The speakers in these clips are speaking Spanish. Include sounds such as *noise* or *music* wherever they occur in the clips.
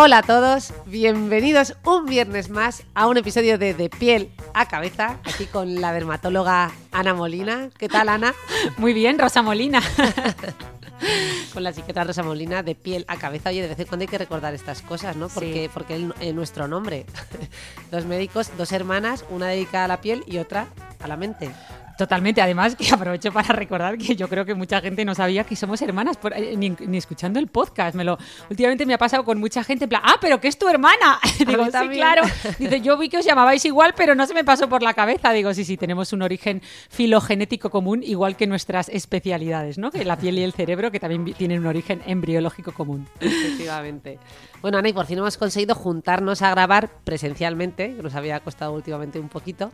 Hola a todos, bienvenidos un viernes más a un episodio de De piel a cabeza, aquí con la dermatóloga Ana Molina. ¿Qué tal, Ana? *laughs* Muy bien, Rosa Molina. *laughs* Con la etiqueta Rosa Molina, de piel a cabeza. Oye, de vez en cuando hay que recordar estas cosas, ¿no? Porque, Sí. porque el- eh, nuestro nombre. *laughs* Dos médicos, dos hermanas, una dedicada a la piel y otra a la mente. Totalmente, además que aprovecho para recordar que yo creo que mucha gente no sabía que somos hermanas por- eh, ni, ni escuchando el podcast. Me lo, últimamente me ha pasado con mucha gente en plan, ah, pero que es tu hermana. *laughs* Digo, sí, también. claro. *laughs* Dice, yo vi que os llamabais igual, pero no se me pasó por la cabeza. Digo, sí, sí, tenemos un origen filogenético común, igual que nuestras especialidades, ¿no? Que la piel y el cerebro, que también tienen un origen embriológico común. Efectivamente. Bueno, Ana, y por fin hemos conseguido juntarnos a grabar presencialmente, que nos había costado últimamente un poquito.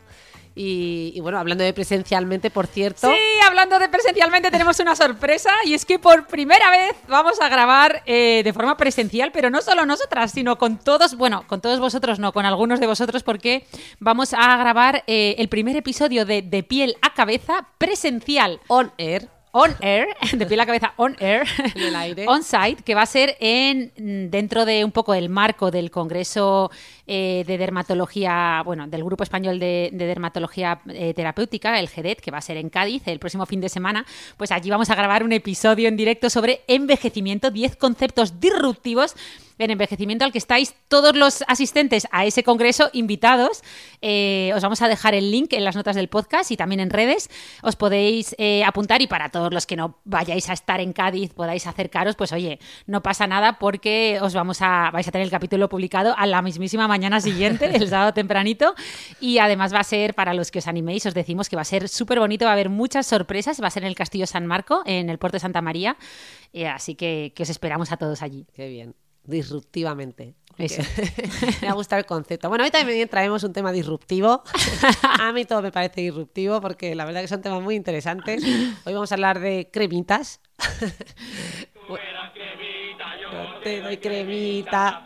Y, y bueno, hablando de presencialmente, por cierto, Sí, hablando de presencialmente tenemos una sorpresa y es que por primera vez vamos a grabar eh, de forma presencial, pero no solo nosotras, sino con todos, bueno, con todos vosotros no, con algunos de vosotros porque vamos a grabar eh, el primer episodio de De piel a cabeza presencial. on air, On air, *laughs* de piel a cabeza on air, *laughs* on site, que va a ser en dentro de un poco el marco del Congreso eh, de Dermatología, bueno, del Grupo Español de, de Dermatología eh, Terapéutica, el GEDET, que va a ser en Cádiz el próximo fin de semana. Pues allí vamos a grabar un episodio en directo sobre envejecimiento, 10 conceptos disruptivos en envejecimiento al que estáis todos los asistentes a ese congreso invitados. Eh, os vamos a dejar el link en las notas del podcast y también en redes. Os podéis eh, apuntar y para todos los que no vayáis a estar en Cádiz podáis acercaros, pues oye, no pasa nada porque os vamos a vais a tener el capítulo publicado a la mismísima mañana siguiente, *laughs* el sábado tempranito. Y además va a ser, para los que os animéis, os decimos que va a ser súper bonito, va a haber muchas sorpresas, va a ser en el Castillo San Marco, en el puerto de Santa María. Eh, así que, que os esperamos a todos allí. qué bien, disruptivamente. Eso. *laughs* me ha gustado el concepto. Bueno, hoy también traemos un tema disruptivo. *laughs* A mí todo me parece disruptivo porque la verdad que son temas muy interesantes. Hoy vamos a hablar de cremitas. Yo te doy cremita.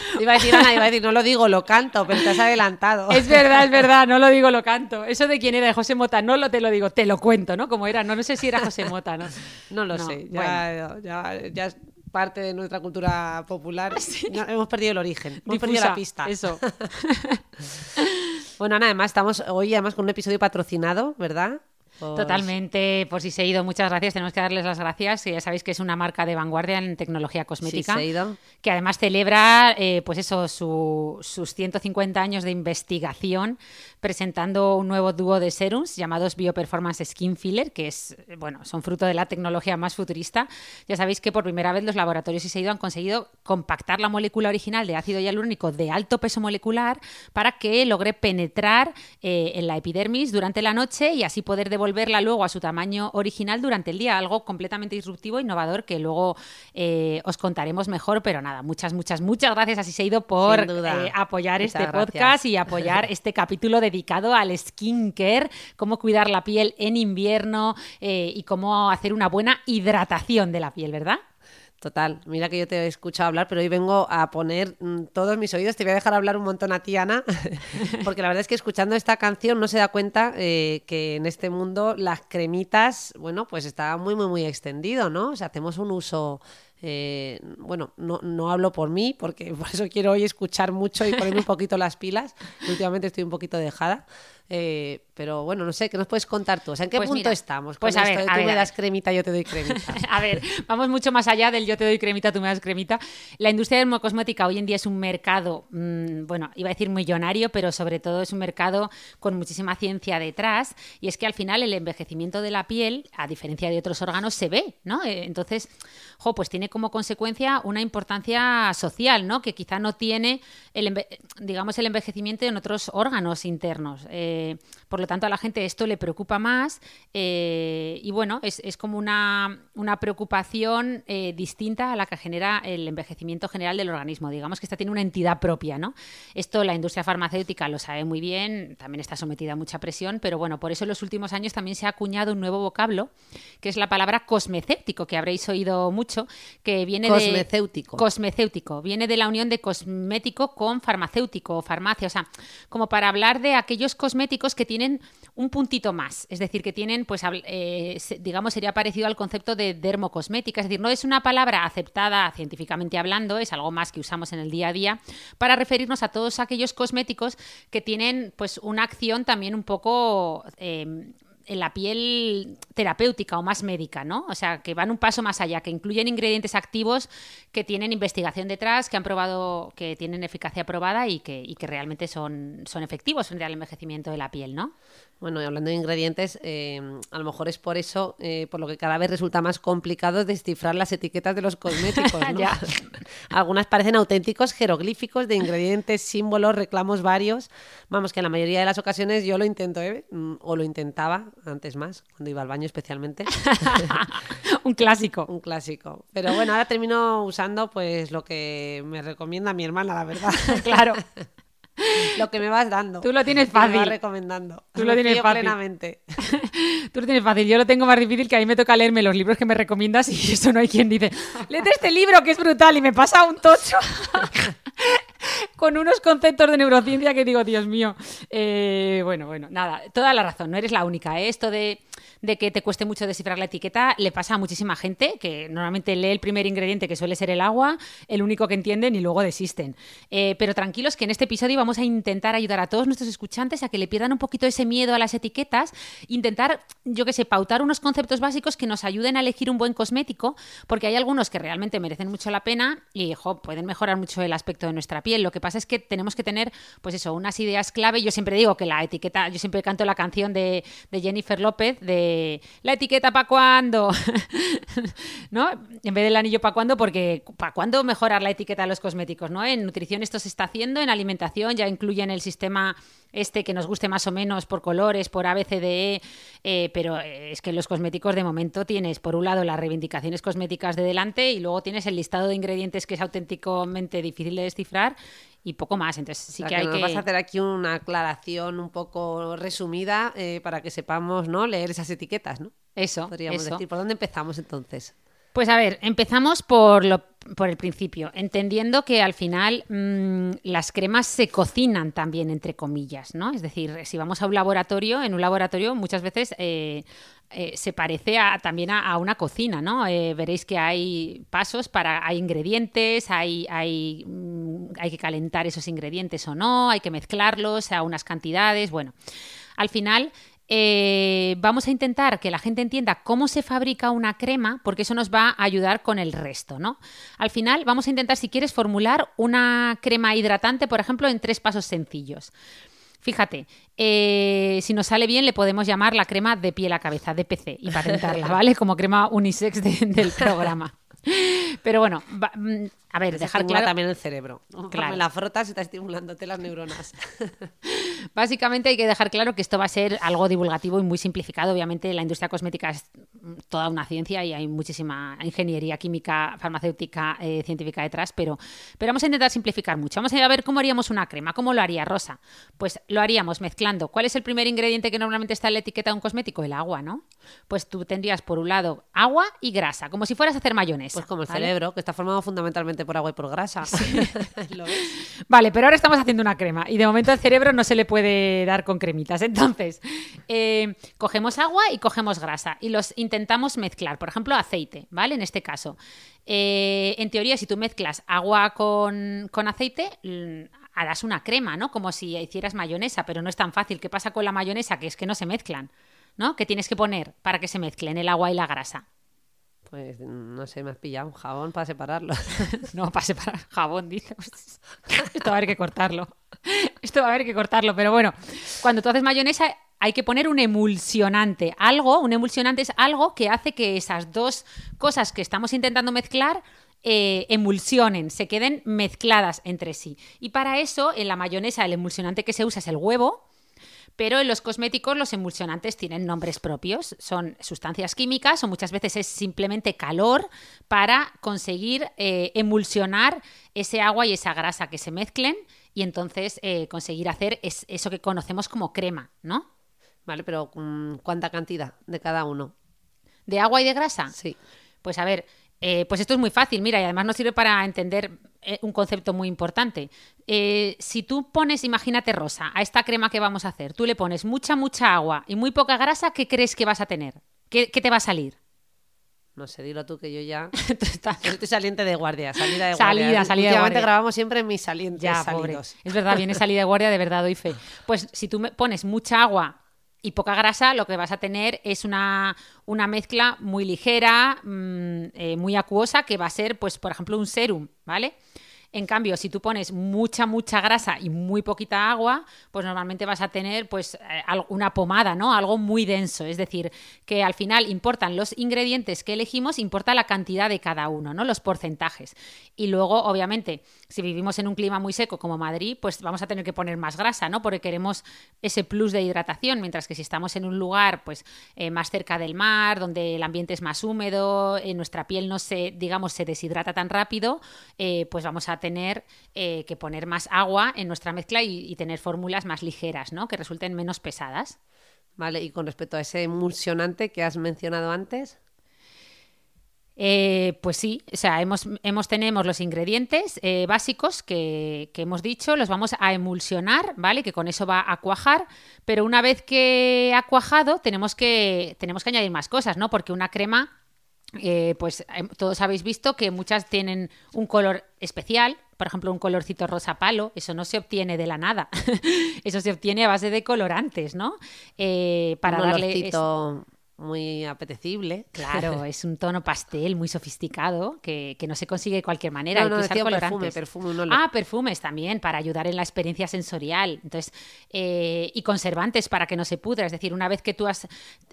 *laughs* Iba a decir, Ana, iba a decir, no lo digo, lo canto, pero te has adelantado. Es verdad, es verdad, no lo digo, lo canto. Eso de quién era de José Mota, no lo te lo digo, te lo cuento, ¿no? Como era, no, no sé si era José Mota, ¿no? *laughs* No lo No, sé, bueno. ya, ya, ya es parte de nuestra cultura popular. *laughs* No, hemos perdido el origen, hemos perdido la pista. Eso. Bueno, Ana, además estamos hoy además con un episodio patrocinado, ¿verdad? Por- Totalmente, por si se ha ido, muchas gracias. Tenemos que darles las gracias. Ya sabéis que es una marca de vanguardia en tecnología cosmética. Shiseido. Que además celebra, eh, pues eso, su- sus 150 años de investigación, presentando un nuevo dúo de serums llamados Bioperformance Skin Filler, que es, eh, bueno, son fruto de la tecnología más futurista. Ya sabéis que por primera vez los laboratorios Shiseido han conseguido compactar la molécula original de ácido hialurónico de alto peso molecular para que logre penetrar eh, en la epidermis durante la noche y así poder devolverla luego a su tamaño original durante el día. Algo completamente disruptivo e innovador que luego eh, os contaremos mejor. Pero nada, muchas, muchas, muchas gracias a Siseido por eh, apoyar Muchas este gracias. podcast y apoyar *laughs* este capítulo dedicado al skincare, cómo cuidar la piel en invierno eh, y cómo hacer una buena hidratación de la piel, ¿verdad? Total, mira que yo te he escuchado hablar, pero hoy vengo a poner mm, todos mis oídos. Te voy a dejar hablar un montón a ti, Ana, *laughs* porque la verdad es que escuchando esta canción no se da cuenta eh, que en este mundo las cremitas, bueno, pues está muy, muy, muy extendido, ¿no? O sea, hacemos un uso eh, bueno, no, no, hablo por mí, porque *laughs* por eso quiero hoy escuchar mucho y ponerme un poquito las pilas. Últimamente estoy un poquito dejada. Eh, pero bueno, no sé, ¿qué nos puedes contar tú? O sea, ¿en qué Pues punto mira, estamos? pues a ver, de a tú ver, me das cremita, yo te doy cremita. *laughs* A ver, vamos mucho más allá del yo te doy cremita, tú me das cremita. La industria dermocosmética hoy en día es un mercado, mm, bueno, iba a decir millonario, pero sobre todo es un mercado con muchísima ciencia detrás. Y es que al final el envejecimiento de la piel, a diferencia de otros órganos, se ve, ¿no? Eh, Entonces, jo, pues tiene como consecuencia una importancia social, ¿no? Que quizá no tiene, el digamos, el envejecimiento en otros órganos internos. Eh, por lo tanto, a la gente esto le preocupa más eh, y bueno, es, es como una, una preocupación eh, distinta a la que genera el envejecimiento general del organismo. Digamos que esta tiene una entidad propia, ¿no? Esto la industria farmacéutica lo sabe muy bien, también está sometida a mucha presión, pero bueno, por eso en los últimos años también se ha acuñado un nuevo vocablo, que es la palabra cosmecéptico, que habréis oído mucho, que viene de... Cosmecéutico. Cosmecéutico. Viene de la unión de cosmético con farmacéutico o farmacia. O sea, como para hablar de aquellos cosméticos que tienen un puntito más. Es decir, que tienen, pues, eh, digamos, sería parecido al concepto de dermocosmética. Es decir, no es una palabra aceptada científicamente hablando, es algo más que usamos en el día a día para referirnos a todos aquellos cosméticos que tienen, pues, una acción también un poco. eh, la piel terapéutica o más médica, ¿no? O sea, que van un paso más allá, que incluyen ingredientes activos que tienen investigación detrás, que han probado, que tienen eficacia probada y que, y que realmente son, son efectivos frente al envejecimiento de la piel, ¿no? Bueno, y hablando de ingredientes, eh, a lo mejor es por eso, eh, por lo que cada vez resulta más complicado descifrar las etiquetas de los cosméticos, *laughs* ¿no? *laughs* Algunas parecen auténticos jeroglíficos de ingredientes, símbolos, reclamos varios. Vamos, que en la mayoría de las ocasiones yo lo intento, ¿eh? Mm, o lo intentaba, antes más, cuando iba al baño especialmente. *laughs* un clásico. Un clásico. Pero bueno, ahora termino usando pues lo que me recomienda mi hermana, la verdad. Claro. *laughs* lo que me vas dando. Tú lo tienes que me vas fácil. recomendando. Tú lo tienes fácil. plenamente. *laughs* Tú lo tienes fácil, yo lo tengo más difícil que a mí me toca leerme los libros que me recomiendas y *laughs* eso no hay quien dice, léete este libro que es brutal y me pasa un tocho con unos conceptos de neurociencia que digo, Dios mío. Eh, bueno, bueno, nada, toda la razón, no eres la única. ¿eh? Esto de, de que te cueste mucho descifrar la etiqueta le pasa a muchísima gente que normalmente lee el primer ingrediente que suele ser el agua, el único que entienden y luego desisten. Eh, pero tranquilos que en este episodio vamos a intentar ayudar a todos nuestros escuchantes a que le pierdan un poquito ese miedo a las etiquetas, intentar, yo que sé, pautar unos conceptos básicos que nos ayuden a elegir un buen cosmético, porque hay algunos que realmente merecen mucho la pena y pueden mejorar mucho el aspecto de nuestra piel. Lo que pasa es que tenemos que tener, pues eso, unas ideas clave. Yo siempre digo que la etiqueta, yo siempre canto la canción de, de Jennifer López de la etiqueta para cuándo, *laughs* ¿no? En vez del anillo para cuándo, porque para cuándo mejorar la etiqueta de los cosméticos, ¿no? En nutrición esto se está haciendo, en alimentación ya incluyen el sistema este que nos guste más o menos por colores, por ABCDE, eh, pero eh, es que los cosméticos de momento tienes por un lado las reivindicaciones cosméticas de delante y luego tienes el listado de ingredientes que es auténticamente difícil de descifrar y poco más. Entonces sí O sea, que que hay nos que... vas a hacer aquí una aclaración un poco resumida eh, para que sepamos no leer esas etiquetas, ¿no? Eso, Podríamos eso. decir. ¿Por dónde empezamos entonces? Pues a ver, empezamos por, lo, por el principio, entendiendo que al final mmm, las cremas se cocinan también, entre comillas, ¿no? Es decir, si vamos a un laboratorio, en un laboratorio muchas veces eh, eh, se parece a, también a, una cocina, ¿no? Eh, veréis que hay pasos para, hay ingredientes, hay, hay, mmm, hay que calentar esos ingredientes o no, hay que mezclarlos a unas cantidades, bueno. Al final, eh, vamos a intentar que la gente entienda cómo se fabrica una crema, porque eso nos va a ayudar con el resto, ¿no? Al final, vamos a intentar, si quieres, formular una crema hidratante, por ejemplo, en tres pasos sencillos. Fíjate, eh, si nos sale bien, le podemos llamar la crema de piel a cabeza, DPC, y patentarla, *laughs* ¿vale? Como crema unisex de, del programa. Pero bueno, va, mm, a ver, Se dejar claro. también el cerebro. Claro. Me la frotas y está estimulándote las neuronas. *laughs* Básicamente hay que dejar claro que esto va a ser algo divulgativo y muy simplificado. Obviamente la industria cosmética es toda una ciencia y hay muchísima ingeniería química, farmacéutica, eh, científica detrás, pero, pero vamos a intentar simplificar mucho. Vamos a ver cómo haríamos una crema, cómo lo haría Rosa. Pues lo haríamos mezclando. ¿Cuál es el primer ingrediente que normalmente está en la etiqueta de un cosmético? El agua, ¿no? Pues tú tendrías por un lado agua y grasa, como si fueras a hacer mayonesa. Pues como el ¿vale? cerebro, que está formado fundamentalmente por agua y por grasa. *laughs* ¿Lo ves? Vale, pero ahora estamos haciendo una crema y de momento al cerebro no se le puede dar con cremitas. *laughs* Entonces, eh, cogemos agua y cogemos grasa y los intentamos mezclar. Por ejemplo, aceite, ¿vale? En este caso. Eh, en teoría, si tú mezclas agua con, con aceite, harás una crema, ¿no? Como si hicieras mayonesa, pero no es tan fácil. ¿Qué pasa con la mayonesa? Que es que no se mezclan, ¿no? ¿Qué tienes que poner para que se mezclen el agua y la grasa? Pues no sé, me has pillado un jabón para separarlo. *laughs* no, para separar jabón, dice. *laughs* Esto va a haber que cortarlo. Esto va a haber que cortarlo, pero bueno, cuando tú haces mayonesa hay que poner un emulsionante. Algo, un emulsionante es algo que hace que esas dos cosas que estamos intentando mezclar eh, emulsionen, se queden mezcladas entre sí. Y para eso, en la mayonesa, el emulsionante que se usa es el huevo, pero en los cosméticos los emulsionantes tienen nombres propios, son sustancias químicas o muchas veces es simplemente calor para conseguir eh, emulsionar ese agua y esa grasa que se mezclen y entonces eh, conseguir hacer eso que conocemos como crema, ¿no? Vale, pero mm, ¿cuánta cantidad de cada uno? ¿De agua y de grasa? Sí. Pues a ver, eh, pues esto es muy fácil, mira, y además nos sirve para entender eh, un concepto muy importante. Eh, si tú pones, imagínate Rosa, a esta crema que vamos a hacer, tú le pones mucha, mucha agua y muy poca grasa, ¿qué crees que vas a tener? ¿Qué, te va a salir? No sé, dilo tú que yo ya *laughs* estoy saliente de guardia, salida de guardia. Salida, salida Últimamente grabamos siempre en mis salientes ya, salidos. Es verdad, viene salida de guardia, de verdad doy fe. *laughs* Pues si tú me pones mucha agua y poca grasa, lo que vas a tener es una, una mezcla muy ligera, mm, eh, muy acuosa, que va a ser, pues, por ejemplo, un serum, ¿vale? En cambio, si tú pones mucha, mucha grasa y muy poquita agua, pues normalmente vas a tener pues eh, una pomada, ¿no? Algo muy denso. Es decir, que al final importan los ingredientes que elegimos, importa la cantidad de cada uno, ¿no? Los porcentajes. Y luego, obviamente, si vivimos en un clima muy seco como Madrid, pues vamos a tener que poner más grasa, ¿no? Porque queremos ese plus de hidratación, mientras que si estamos en un lugar pues eh, más cerca del mar, donde el ambiente es más húmedo, en nuestra piel no se, digamos, se deshidrata tan rápido, eh, pues vamos a tener eh, que poner más agua en nuestra mezcla y, tener fórmulas más ligeras, ¿no? Que resulten menos pesadas. Vale, y con respecto a ese emulsionante que has mencionado antes. Eh, pues sí, o sea, hemos, hemos tenemos los ingredientes eh, básicos que, que, hemos dicho, los vamos a emulsionar, ¿vale? Que con eso va a cuajar, pero una vez que ha cuajado tenemos que, tenemos que añadir más cosas, ¿no? Porque una crema eh, pues em, todos habéis visto que muchas tienen un color especial, por ejemplo, un colorcito rosa palo, eso no se obtiene de la nada, *laughs* eso se obtiene a base de colorantes, ¿no? Eh, para darle muy apetecible. Claro, es un tono pastel muy sofisticado que, no se consigue de cualquier manera. No, no, perfume, perfume Ah, perfumes también, para ayudar en la experiencia sensorial. Entonces, eh, y conservantes para que no se pudra. Es decir, una vez que tú has,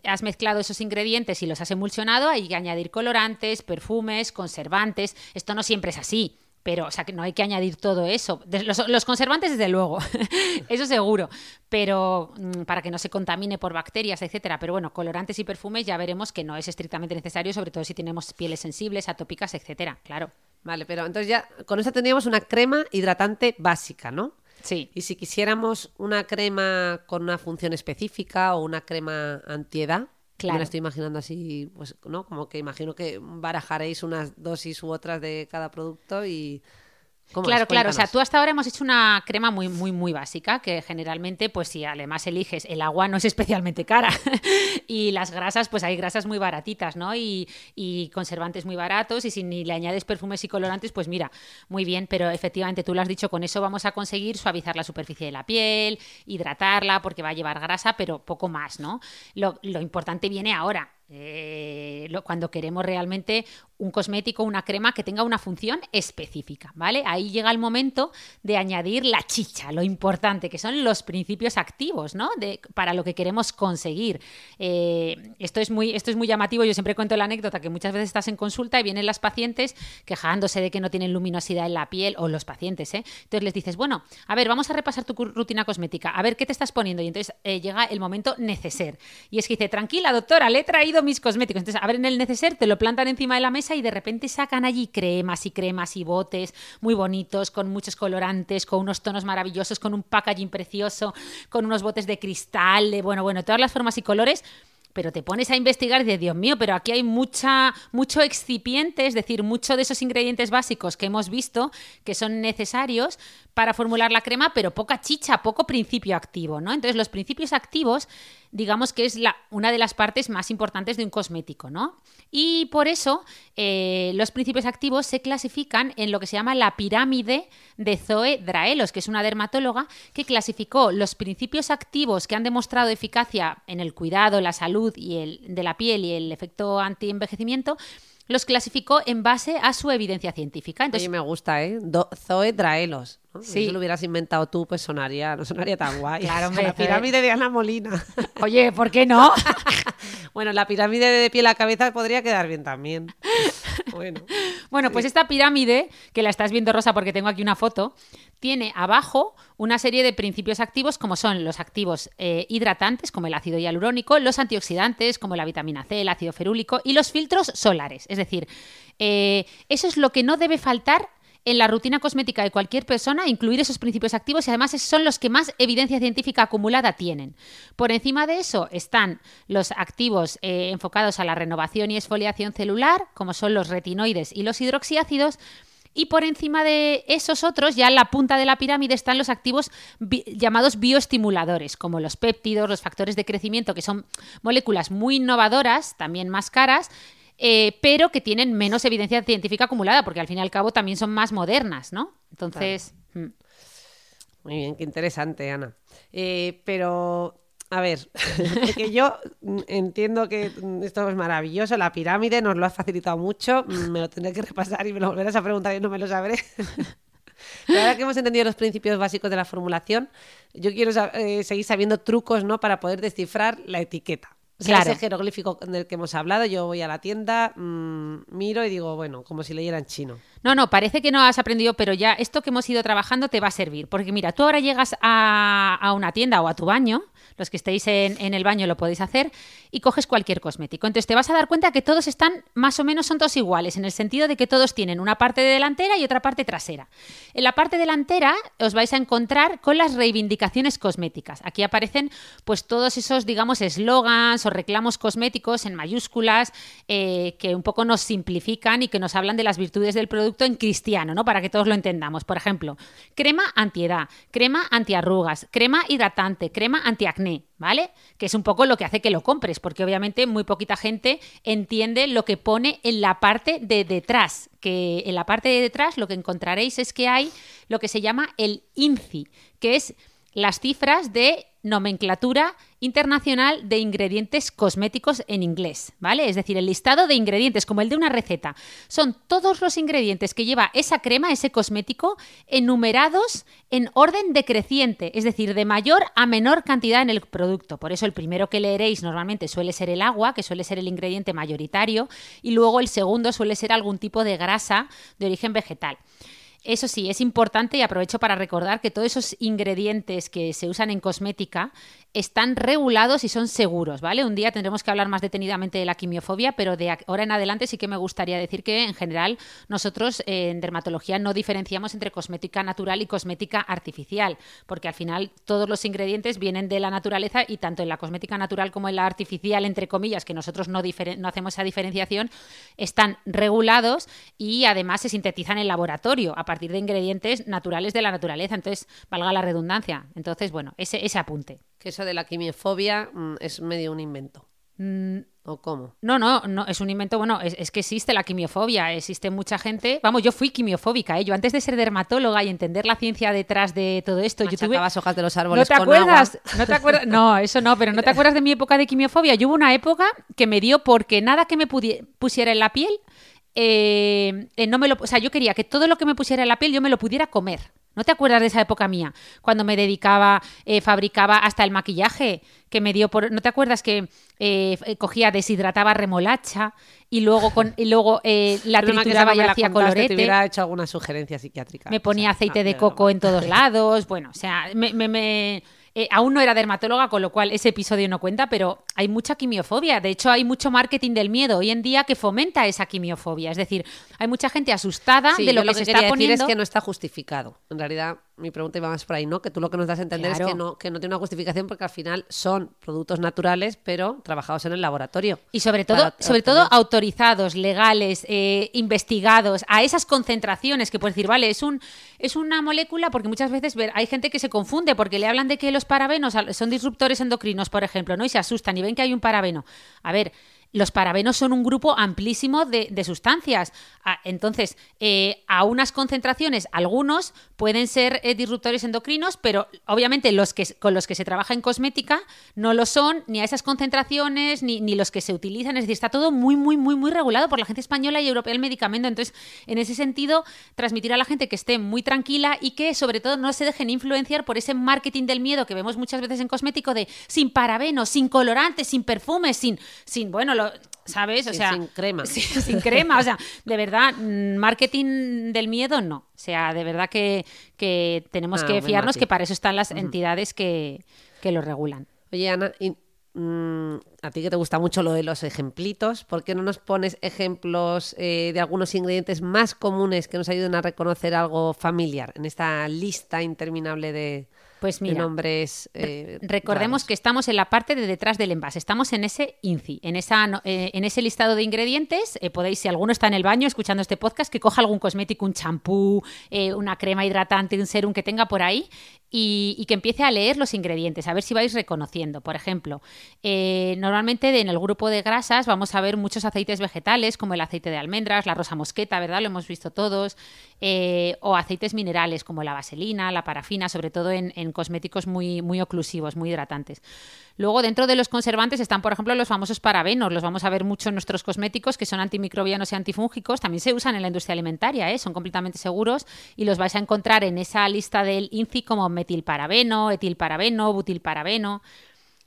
has mezclado esos ingredientes y los has emulsionado, hay que añadir colorantes, perfumes, conservantes. Esto no siempre es así pero o sea que no hay que añadir todo eso. Los, conservantes, desde luego, *laughs* eso seguro, pero mm, para que no se contamine por bacterias, etcétera. Pero bueno, colorantes y perfumes ya veremos que no es estrictamente necesario, sobre todo si tenemos pieles sensibles, atópicas, etcétera, claro. Vale, pero entonces ya con eso tendríamos una crema hidratante básica, ¿no? Sí. Y si quisiéramos una crema con una función específica o una crema antiedad, Claro. Me la estoy imaginando así, pues, ¿no? Como que imagino que barajaréis unas dosis u otras de cada producto y Claro, claro. O sea, tú hasta ahora hemos hecho una crema muy, muy, muy básica, que generalmente, pues si además eliges, el agua no es especialmente cara. *laughs* y las grasas, pues hay grasas muy baratitas, ¿no? Y, y, conservantes muy baratos. Y si ni le añades perfumes y colorantes, pues mira, muy bien. Pero efectivamente, tú lo has dicho, con eso vamos a conseguir suavizar la superficie de la piel, hidratarla, porque va a llevar grasa, pero poco más, ¿no? Lo, lo importante viene ahora. Eh, cuando queremos realmente un cosmético, una crema que tenga una función específica, ¿vale? Ahí llega el momento de añadir la chicha, lo importante, que son los principios activos, ¿no? De, para lo que queremos conseguir. Eh, esto, es muy, esto es muy llamativo, yo siempre cuento la anécdota que muchas veces estás en consulta y vienen las pacientes quejándose de que no tienen luminosidad en la piel, o los pacientes, ¿eh? Entonces les dices, bueno, a ver, vamos a repasar tu rutina cosmética, a ver qué te estás poniendo. Y entonces llega el momento neceser. Y es que dice, tranquila, doctora, le he traído mis cosméticos. Entonces, a ver, en el neceser te lo plantan encima de la mesa y de repente sacan allí cremas y cremas y botes muy bonitos, con muchos colorantes, con unos tonos maravillosos, con un packaging precioso, con unos botes de cristal, de bueno, bueno, todas las formas y colores pero te pones a investigar y dices, Dios mío, pero aquí hay mucha, mucho excipiente, es decir, mucho de esos ingredientes básicos que hemos visto que son necesarios para formular la crema, pero poca chicha, poco principio activo, ¿no? Entonces, los principios activos digamos que es una de las partes más importantes de un cosmético, ¿no? Y por eso eh, los principios activos se clasifican en lo que se llama la pirámide de Zoe Draelos, que es una dermatóloga que clasificó los principios activos que han demostrado eficacia en el cuidado, la salud y el, de la piel y el efecto anti-envejecimiento los clasificó en base a su evidencia científica. Entonces, me gusta, ¿eh? Zoe Draelos. Si lo hubieras inventado tú, pues sonaría, no sonaría tan *laughs* guay. Claro, la pirámide de Ana Molina. *laughs* Oye, ¿por qué no? *laughs* bueno, la pirámide de pie a la cabeza podría quedar bien también. *laughs* Bueno, bueno pues esta pirámide, que la estás viendo rosa porque tengo aquí una foto, tiene abajo una serie de principios activos como son los activos eh, hidratantes, como el ácido hialurónico, los antioxidantes, como la vitamina C, el ácido ferúlico, y los filtros solares. Es decir, eh, eso es lo que no debe faltar en la rutina cosmética de cualquier persona, incluir esos principios activos y además son los que más evidencia científica acumulada tienen. Por encima de eso están los activos eh, enfocados a la renovación y exfoliación celular, como son los retinoides y los hidroxiácidos, y por encima de esos otros, ya en la punta de la pirámide, están los activos llamados bioestimuladores, como los péptidos, los factores de crecimiento, que son moléculas muy innovadoras, también más caras, eh, pero que tienen menos evidencia científica acumulada, porque al fin y al cabo también son más modernas, ¿no? Entonces. Mm. Muy bien, qué interesante, Ana. Eh, pero a ver, *laughs* porque yo entiendo que esto es maravilloso, la pirámide nos lo has facilitado mucho, me lo tendré que repasar y me lo volverás a preguntar y no me lo sabré. *laughs* Pero ahora que hemos entendido los principios básicos de la formulación, yo quiero eh, seguir sabiendo trucos ¿no? para poder descifrar la etiqueta ese jeroglífico del que hemos hablado, yo voy a la tienda, mm, miro y digo, bueno, como si leyera en chino. No, no, parece que no has aprendido, pero ya esto que hemos ido trabajando te va a servir. Porque mira, tú ahora llegas a, una tienda o a tu baño los que estéis en, el baño lo podéis hacer, y coges cualquier cosmético. Entonces te vas a dar cuenta que todos están más o menos son todos iguales, en el sentido de que todos tienen una parte delantera y otra parte trasera. En la parte delantera os vais a encontrar con las reivindicaciones cosméticas. Aquí aparecen pues todos esos, digamos, eslogans o reclamos cosméticos en mayúsculas eh, que un poco nos simplifican y que nos hablan de las virtudes del producto en cristiano, ¿no? Para que todos lo entendamos. Por ejemplo, crema antiedad, crema antiarrugas, crema hidratante, crema antiacné ¿vale? Que es un poco lo que hace que lo compres, porque obviamente muy poquita gente entiende lo que pone en la parte de detrás, que en la parte de detrás lo que encontraréis es que hay lo que se llama el INCI, que es las cifras de nomenclatura internacional de ingredientes cosméticos en inglés, ¿vale? Es decir, el listado de ingredientes, como el de una receta, son todos los ingredientes que lleva esa crema, ese cosmético, enumerados en orden decreciente, es decir, de mayor a menor cantidad en el producto. Por eso el primero que leeréis normalmente suele ser el agua, que suele ser el ingrediente mayoritario, y luego el segundo suele ser algún tipo de grasa de origen vegetal. Eso sí, es importante y aprovecho para recordar que todos esos ingredientes que se usan en cosmética están regulados y son seguros, ¿vale? Un día tendremos que hablar más detenidamente de la quimiofobia, pero de ahora en adelante sí que me gustaría decir que en general nosotros eh, en dermatología no diferenciamos entre cosmética natural y cosmética artificial, porque al final todos los ingredientes vienen de la naturaleza y tanto en la cosmética natural como en la artificial, entre comillas, que nosotros no, no hacemos esa diferenciación, están regulados y además se sintetizan en laboratorio partir de ingredientes naturales de la naturaleza. Entonces, valga la redundancia. Entonces, bueno, ese, ese apunte. Que eso de la quimiofobia mm, es medio un invento. Mm, ¿O cómo? No, no, no, es un invento, bueno, es, que existe la quimiofobia, existe mucha gente, vamos, yo fui quimiofóbica, ¿eh? yo antes de ser dermatóloga y entender la ciencia detrás de todo esto, yo tuve... hojas de los árboles ¿No te acuerdas? ¿No te acuerdas? No, eso no, pero ¿no te *laughs* acuerdas de mi época de quimiofobia? Yo hubo una época que me dio porque nada que me pusiera en la piel eh, eh, no me lo, o sea, yo quería que todo lo que me pusiera en la piel yo me lo pudiera comer. ¿No te acuerdas de esa época mía? Cuando me dedicaba, eh, fabricaba hasta el maquillaje que me dio por... ¿No te acuerdas que cogía, deshidrataba remolacha y luego con y luego la trituraba y hacía colorete? Te hubiera hecho alguna sugerencia psiquiátrica. Me ponía aceite de coco en todos *laughs* lados. Bueno, o sea, me, me eh, aún no era dermatóloga, con lo cual ese episodio no cuenta, pero hay mucha quimiofobia. De hecho, hay mucho marketing del miedo hoy en día que fomenta esa quimiofobia. Es decir, hay mucha gente asustada de lo, que, se está poniendo. es que no está justificado. En realidad, mi pregunta iba más por ahí, ¿no? Que tú lo que nos das a entender es que no, que no tiene una justificación porque al final son productos naturales, pero trabajados en el laboratorio. Y sobre todo, sobre todo autorizados, legales, eh, investigados, a esas concentraciones que puedes decir, vale, es un es una molécula, porque muchas veces hay gente que se confunde porque le hablan de que los parabenos son disruptores endocrinos, por ejemplo, ¿no? Y se asustan y ven que hay un parabeno. A ver, los parabenos son un grupo amplísimo de, sustancias. Ah, entonces, eh, a unas concentraciones, algunos pueden ser eh, disruptores endocrinos, pero obviamente los que, con los que se trabaja en cosmética no lo son, ni a esas concentraciones, ni, ni, los que se utilizan. Es decir, está todo muy, muy, muy, muy regulado por la gente española y europea el medicamento. Entonces, en ese sentido, transmitir a la gente que esté muy tranquila y que, sobre todo, no se dejen influenciar por ese marketing del miedo que vemos muchas veces en cosmético de sin parabenos, sin colorantes, sin perfumes, sin, sin bueno, ¿sabes? O sea, sin crema. *laughs* sin crema, o sea, de verdad, mm, marketing del miedo no. O sea, de verdad que, tenemos ah, que fiarnos que para eso están las entidades que, lo regulan. Oye, Ana, mm, a ti que te gusta mucho lo de los ejemplitos, ¿por qué no nos pones ejemplos eh, de algunos ingredientes más comunes que nos ayuden a reconocer algo familiar en esta lista interminable de, pues mira, nombres. Eh, recordemos que estamos en la parte de detrás del envase, estamos en ese INCI, en, esa, eh, en ese listado de ingredientes. Eh, podéis, si alguno está en el baño escuchando este podcast, que coja algún cosmético, un champú, una crema hidratante, un serum que tenga por ahí y, que empiece a leer los ingredientes, a ver si vais reconociendo. Por ejemplo, normalmente en el grupo de grasas vamos a ver muchos aceites vegetales, como el aceite de almendras, la rosa mosqueta, ¿verdad? Lo hemos visto todos. o aceites minerales, como la vaselina, la parafina, sobre todo en cosméticos muy, muy oclusivos, muy hidratantes. Luego, dentro de los conservantes están, por ejemplo, los famosos parabenos. Los vamos a ver mucho en nuestros cosméticos, que son antimicrobianos y antifúngicos. También se usan en la industria alimentaria, ¿eh? son completamente seguros y los vais a encontrar en esa lista del INCI como metilparabeno, etilparabeno, butilparabeno.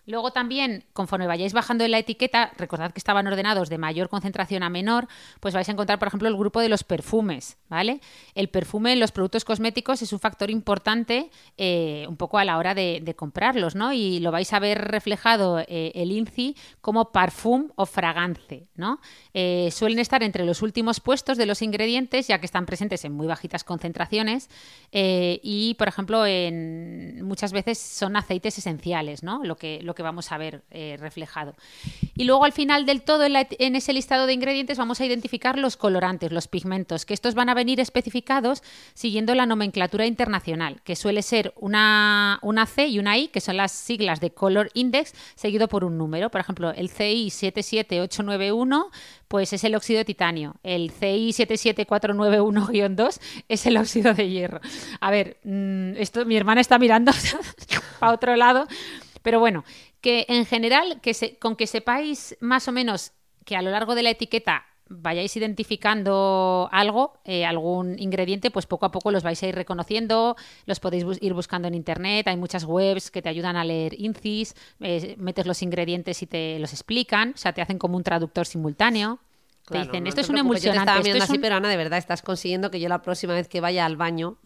Luego también, conforme vayáis bajando en la etiqueta, recordad que estaban ordenados de mayor concentración a menor, pues vais a encontrar, por ejemplo, el grupo de los perfumes, ¿vale? El perfume en los productos cosméticos es un factor importante eh, un poco a la hora de, comprarlos, ¿no? Y lo vais a ver reflejado eh, el INCI como parfum o fragance, ¿no? Eh, suelen estar entre los últimos puestos de los ingredientes, ya que están presentes en muy bajitas concentraciones y, por ejemplo, en, muchas veces son aceites esenciales, ¿no? Lo que, lo que vamos a ver eh, reflejado. Y luego al final del todo, en, ese listado de ingredientes, vamos a identificar los colorantes, los pigmentos, que estos van a venir especificados siguiendo la nomenclatura internacional, que suele ser una, una C y una I, que son las siglas de Color Index, seguido por un número. Por ejemplo, el CI 77891 pues es el óxido de titanio. El CI 77491-2 es el óxido de hierro. A ver, mm, esto mi hermana está mirando *laughs* para otro lado, pero bueno, que en general, que con que sepáis más o menos que a lo largo de la etiqueta vayáis identificando algo, eh, algún ingrediente, pues poco a poco los vais a ir reconociendo, los podéis ir buscando en internet, hay muchas webs que te ayudan a leer INCIS, eh, metes los ingredientes y te los explican, o sea, te hacen como un traductor simultáneo. te dicen, esto es un emulsionante. Yo así, pero Ana, de verdad estás consiguiendo que yo la próxima vez que vaya al baño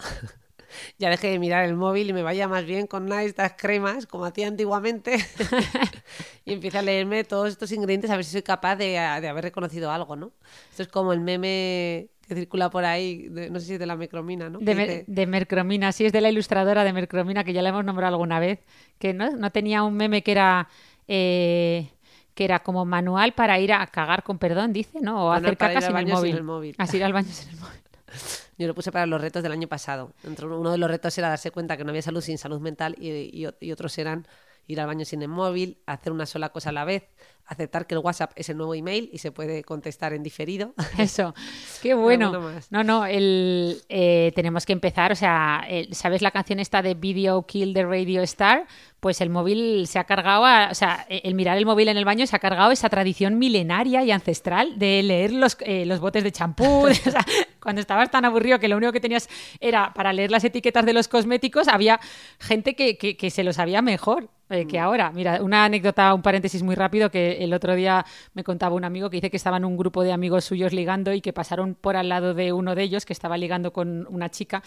ya dejé de mirar el móvil y me vaya más bien con una de estas cremas, como hacía antiguamente, *laughs* y empiece a leerme todos estos ingredientes a ver si soy capaz de, haber reconocido algo, ¿no? Esto es como el meme que circula por ahí, no sé si es de la Mercromina, ¿no? De, Mercromina, sí, es de la ilustradora de Mercromina, que ya la hemos nombrado alguna vez, que no, no tenía un meme que era... Eh, que era como manual para ir a cagar con perdón, dice, ¿no? O hacer cacas en el móvil. el móvil. Así ir al baño sin el móvil. *laughs* Yo lo puse para los retos del año pasado. Uno de los retos era darse cuenta que no había salud sin salud mental y, y otros eran ir al baño sin el móvil, hacer una sola cosa a la vez, aceptar que el WhatsApp es el nuevo email y se puede contestar en diferido. *laughs* Eso, qué bueno. No, no, el, eh, tenemos que empezar, o sea, ¿sabes la canción esta de Video Kill the Radio Star? Pues el móvil se ha cargado, o sea, e, el mirar el móvil en el baño se ha cargado esa tradición milenaria y ancestral de leer los, eh, los botes de champú. *laughs* cuando estabas tan aburrido que lo único que tenías era para leer las etiquetas de los cosméticos, había gente que, que, se lo sabía mejor eh, que mm. ahora. Mira, una anécdota, un paréntesis muy rápido que el otro día me contaba un amigo que dice que estaba en un grupo de amigos suyos ligando y que pasaron por al lado de uno de ellos que estaba ligando con una chica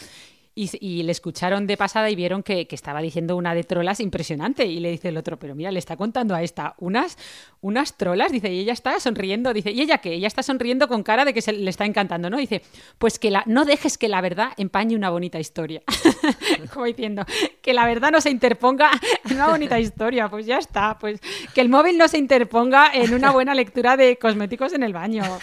y, le escucharon de pasada y vieron que, estaba diciendo una de trolas impresionante. Y le dice el otro, pero mira, le está contando a esta unas, unas trolas, dice, y ella está sonriendo, dice, ¿y ella qué? Ella está sonriendo con cara de que se le está encantando, ¿no? Dice, pues que la, no dejes que la verdad empañe una bonita historia. *laughs* Como diciendo, que la verdad no se interponga en una bonita historia, pues ya está, pues que el móvil no se interponga en una buena lectura de cosméticos en el baño. *laughs*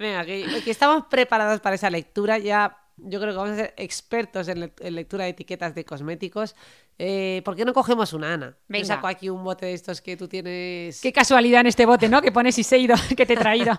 Venga, que, estamos preparados para esa lectura. Ya yo creo que vamos a ser expertos en, lectura de etiquetas de cosméticos. Eh, ¿Por qué no cogemos una Ana? Venga. saco aquí un bote de estos que tú tienes. Qué casualidad en este bote, ¿no? Que pones Iseido, *laughs* que te he *laughs* traído.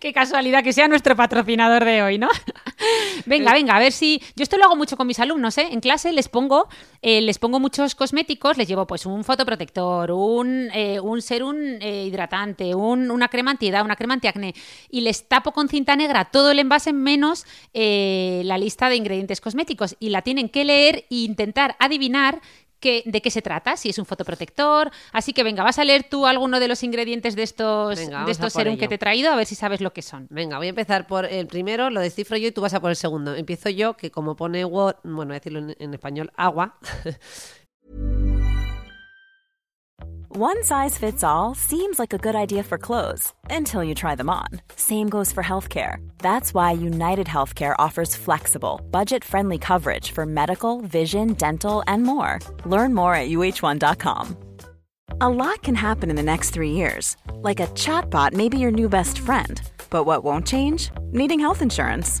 Qué casualidad que sea nuestro patrocinador de hoy, ¿no? *laughs* venga, venga, a ver si. Yo esto lo hago mucho con mis alumnos, ¿eh? En clase les pongo, eh, les pongo muchos cosméticos, les llevo pues un fotoprotector, un, eh, un serum eh, hidratante, una crema antiedad, una crema antiacné, y les tapo con cinta negra todo el envase menos la lista de ingredientes cosméticos. Y la tienen que leer e intentar adivinar de qué se trata, si es un fotoprotector. Así que venga, vas a leer tú alguno de los ingredientes de estos, de estos serum que te he traído, a ver si sabes lo que son. Venga, voy a empezar por el primero, lo descifro yo y tú vas a por el segundo. Empiezo yo, que como pone, bueno, voy a decirlo en, en español, agua. *laughs* One size fits all seems like a good idea for clothes until you try them on. Same goes for healthcare. That's why United Healthcare offers flexible, budget friendly coverage for medical, vision, dental, and more. Learn more at uh1.com. A lot can happen in the next three years. Like a chatbot may be your new best friend. But what won't change? Needing health insurance.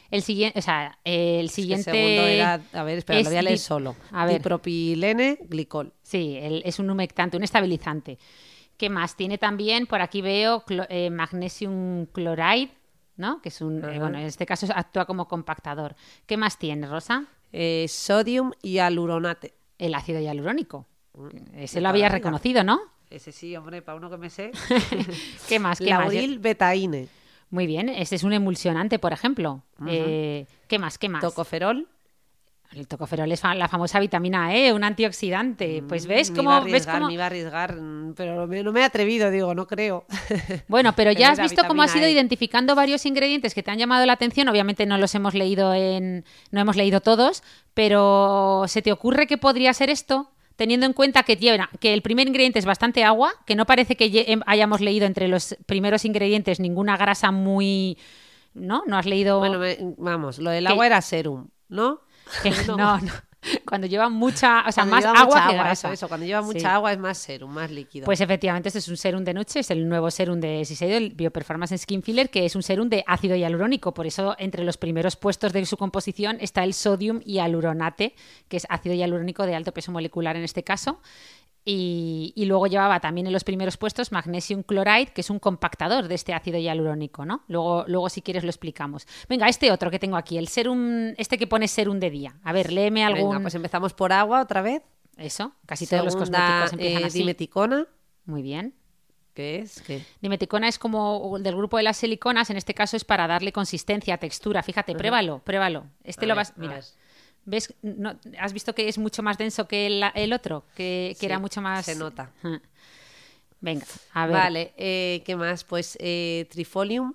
El siguiente, o sea, el siguiente. El segundo era, a ver, espera, lo voy a leer solo. A ver. Dipropilene glicol. Sí, es un humectante, un estabilizante. ¿Qué más? Tiene también, por aquí veo, eh, magnesium chloride, ¿no? Que es un, eh, bueno, en este caso actúa como compactador. ¿Qué más tiene, Rosa? Eh, sodium hialuronate. El ácido hialurónico. Mm, Ese lo había reconocido, ¿no? Ese sí, hombre, para uno que me sé. *laughs* ¿Qué más? ¿Qué Lauril betaine. Muy bien, ese es un emulsionante, por ejemplo. ¿Qué más? ¿Qué más? Tocoferol. El tocoferol es la famosa vitamina E, un antioxidante. Pues ves cómo... Me iba a arriesgar, pero no me he atrevido, digo, no creo. *laughs* Bueno, pero ya has visto cómo has ido e. identificando varios ingredientes que te han llamado la atención. Obviamente no los hemos leído en... no hemos leído todos, pero ¿se te ocurre que podría ser esto? Teniendo en cuenta que, que el primer ingrediente es bastante agua, que no parece que em, hayamos leído entre los primeros ingredientes ninguna grasa muy... ¿No? ¿No has leído...? Bueno, vamos, lo del agua era serum, ¿no? *laughs* no, *laughs* no. *laughs* Cuando lleva mucha, o sea, más agua, que grasa. Eso, cuando lleva mucha agua es más serum, más líquido. Pues efectivamente, este es un serum de noche, es el nuevo serum de Siseido, el Bioperformance Skin Filler, que es un serum de ácido hialurónico. Por eso, entre los primeros puestos de su composición está el sodium hialuronate, que es ácido hialurónico de alto peso molecular en este caso. Y, luego llevaba también en los primeros puestos magnesium chloride, que es un compactador de este ácido hialurónico, ¿no? Luego, luego si quieres lo explicamos. Venga, este otro que tengo aquí, el serum, este que pone serum de día. A ver, léeme algún... Venga, pues empezamos por agua otra vez. Eso, casi todos los cosméticos empiezan eh, así. dimeticona. Muy bien. ¿Qué es? ¿Qué? Dimeticona es como del grupo de las siliconas, en este caso es para darle consistencia, textura. Fíjate, pruébalo, pruébalo. Este lo vas... Mira. ¿Ves? No, ¿Has visto que es mucho más denso que el, otro? Que, era mucho más... Se nota. *laughs* Venga, a ver. Vale, eh, ¿qué más? Pues eh, Trifolium.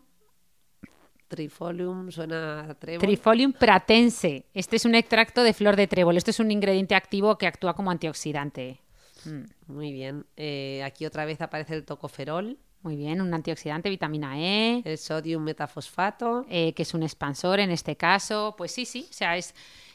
Trifolium suena a trébol. Trifolium pratense. Este es un extracto de flor de trébol. Este es un ingrediente activo que actúa como antioxidante. Mm. Muy bien. Eh, aquí otra vez aparece el tocoferol. Muy bien, un antioxidante, vitamina E. El sodium metafosfato. que es un expansor en este caso. Pues sí, sí. O sea, es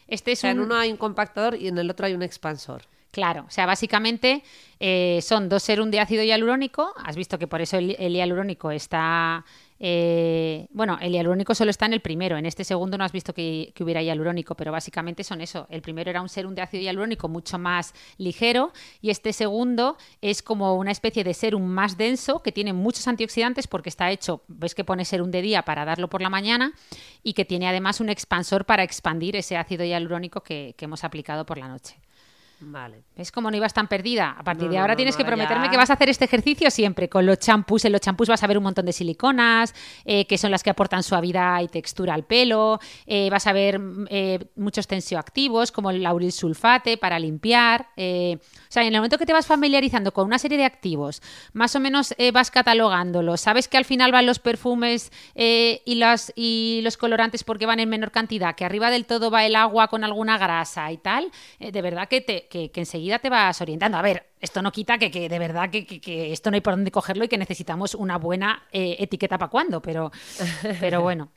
este En uno hay un compactador y en el otro hay un expansor. Claro, o sea, básicamente eh, son dos serum de ácido hialurónico. Has visto que por eso el, hialurónico está Eh, bueno, el hialurónico solo está en el primero, en este segundo no has visto que, hubiera hialurónico, pero básicamente son eso. El primero era un serum de ácido hialurónico mucho más ligero y este segundo es como una especie de serum más denso que tiene muchos antioxidantes porque está hecho, ves que pone serum de día para darlo por la mañana y que tiene además un expansor para expandir ese ácido hialurónico que hemos aplicado por la noche. Vale. ¿Ves cómo no ibas tan perdida? A partir de ahora tienes que prometerme que vas a hacer este ejercicio siempre. Con los champús, en los champús vas a ver un montón de siliconas, eh, que son las que aportan suavidad y textura al pelo. Eh, vas a ver mm, eh, muchos tensioactivos, como el lauril sulfate para limpiar. o sea, en el momento que te vas familiarizando con una serie de activos, más o menos vas catalogándolos. Sabes que al final van los perfumes y, los, y los colorantes porque van en menor cantidad, que arriba del todo va el agua con alguna grasa y tal. de verdad que te que, enseguida te vas orientando. A ver, esto no quita que, de verdad que, esto no hay por dónde cogerlo y que necesitamos una buena eh, etiqueta para cuando, pero, pero *laughs* bueno.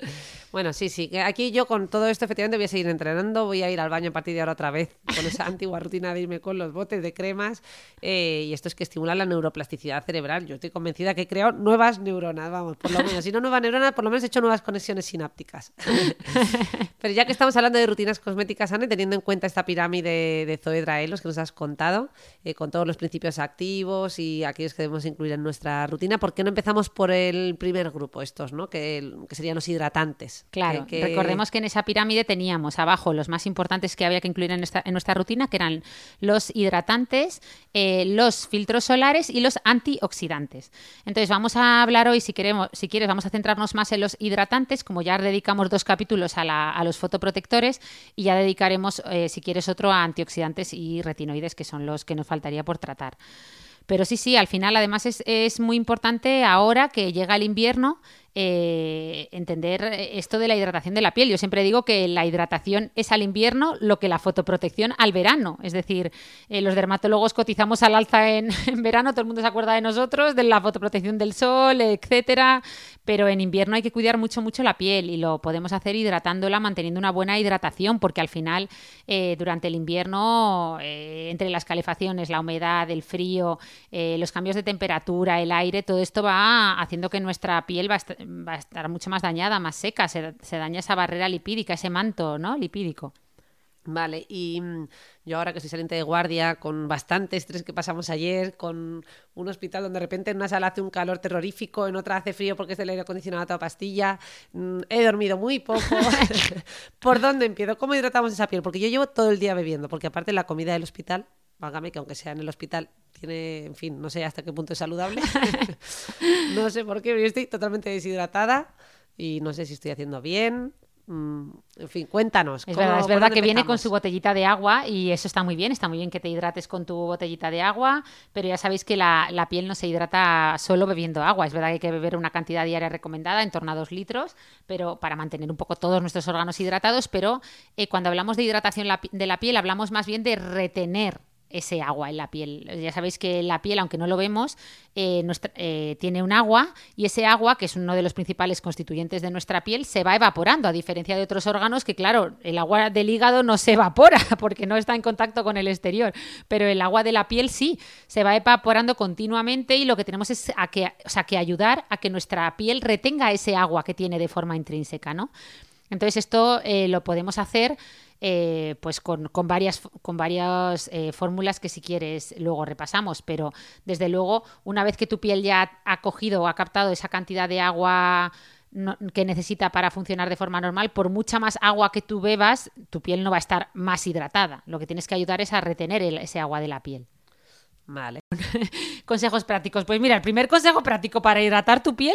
bueno, sí, sí. Aquí yo con todo esto efectivamente voy a seguir entrenando, voy a ir al baño a partir de ahora otra vez *laughs* con esa antigua rutina de irme con los botes de cremas eh, y esto es que estimula la neuroplasticidad cerebral. Yo estoy convencida que he creado nuevas neuronas, vamos, por lo menos. Si no nuevas neuronas, por lo menos he hecho nuevas conexiones sinápticas. *laughs* pero ya que estamos hablando de rutinas cosméticas, Anne, teniendo en cuenta esta pirámide de Zoe los que nos has contado, eh, con todos los principios activos y aquellos que debemos incluir en nuestra rutina. ¿Por qué no empezamos por el primer grupo, estos, ¿no? que, serían los hidratantes? Claro, recordemos que en esa pirámide teníamos abajo los más importantes que había que incluir en, en nuestra rutina, que eran los hidratantes, eh, los filtros solares y los antioxidantes. Entonces vamos a hablar hoy, si queremos, si quieres, vamos a centrarnos más en los hidratantes, como ya dedicamos dos capítulos a, los fotoprotectores y ya dedicaremos, eh, si quieres, otro a antioxidantes y retinoides, que son los que nos faltaría por tratar. Pero sí, sí, al final además es, es muy importante ahora que llega el invierno eh, entender esto de la hidratación de la piel. Yo siempre digo que la hidratación es al invierno lo que la fotoprotección al verano. Es decir, eh, los dermatólogos cotizamos al alza *laughs* en, verano, todo el mundo se acuerda de nosotros, de la fotoprotección del sol, etcétera. Pero en invierno hay que cuidar mucho, mucho la piel y lo podemos hacer hidratándola, manteniendo una buena hidratación, porque al final, eh, durante el invierno, entre las calefacciones, la humedad, el frío, los cambios de temperatura, el aire, todo esto va haciendo que nuestra piel va a estar va a estar mucho más dañada, más seca, se, daña esa barrera lipídica, ese manto ¿no? lipídico. Vale, y mm, yo ahora que estoy saliente de guardia, con bastante estrés que pasamos ayer, con un hospital donde de repente en una sala hace un calor terrorífico, en otra hace frío porque es del aire acondicionado a toda pastilla, mm, he dormido muy poco. *laughs* ¿Por dónde empiezo? ¿Cómo hidratamos esa piel? Porque yo llevo todo el día bebiendo, porque aparte la comida del hospital, válgame que aunque sea en el hospital, tiene, en fin, no sé hasta qué punto es saludable. *laughs* *laughs* no sé por qué, yo estoy totalmente deshidratada y no sé si estoy haciendo bien. Mm, en fin, cuéntanos. Es verdad, es verdad que viene con su botellita de agua y eso está muy bien, está muy bien que te hidrates con tu botellita de agua, pero ya sabéis que la, piel no se hidrata solo bebiendo agua. Es verdad que hay que beber una cantidad diaria recomendada, en torno a dos litros, pero para mantener un poco todos nuestros órganos hidratados, pero eh, cuando hablamos de hidratación de la piel hablamos más bien de retener ese agua en la piel. Ya sabéis que la piel, aunque no lo vemos, eh, eh, tiene un agua y ese agua, que es uno de los principales constituyentes de nuestra piel, se va evaporando, a diferencia de otros órganos que, claro, el agua del hígado no se evapora *laughs* porque no está en contacto con el exterior, pero el agua de la piel sí, se va evaporando continuamente y lo que tenemos es a que, o sea, que ayudar a que nuestra piel retenga ese agua que tiene de forma intrínseca, ¿no? Entonces esto eh, lo podemos hacer eh, pues con, varias, con varias eh, fórmulas que si quieres luego repasamos, pero desde luego una vez que tu piel ya ha cogido o ha captado esa cantidad de agua que necesita para funcionar de forma normal, por mucha más agua que tú bebas, tu piel no va a estar más hidratada. Lo que tienes que ayudar es a retener ese agua de la piel. Vale. *laughs* Consejos prácticos. Pues mira, el primer consejo práctico para hidratar tu piel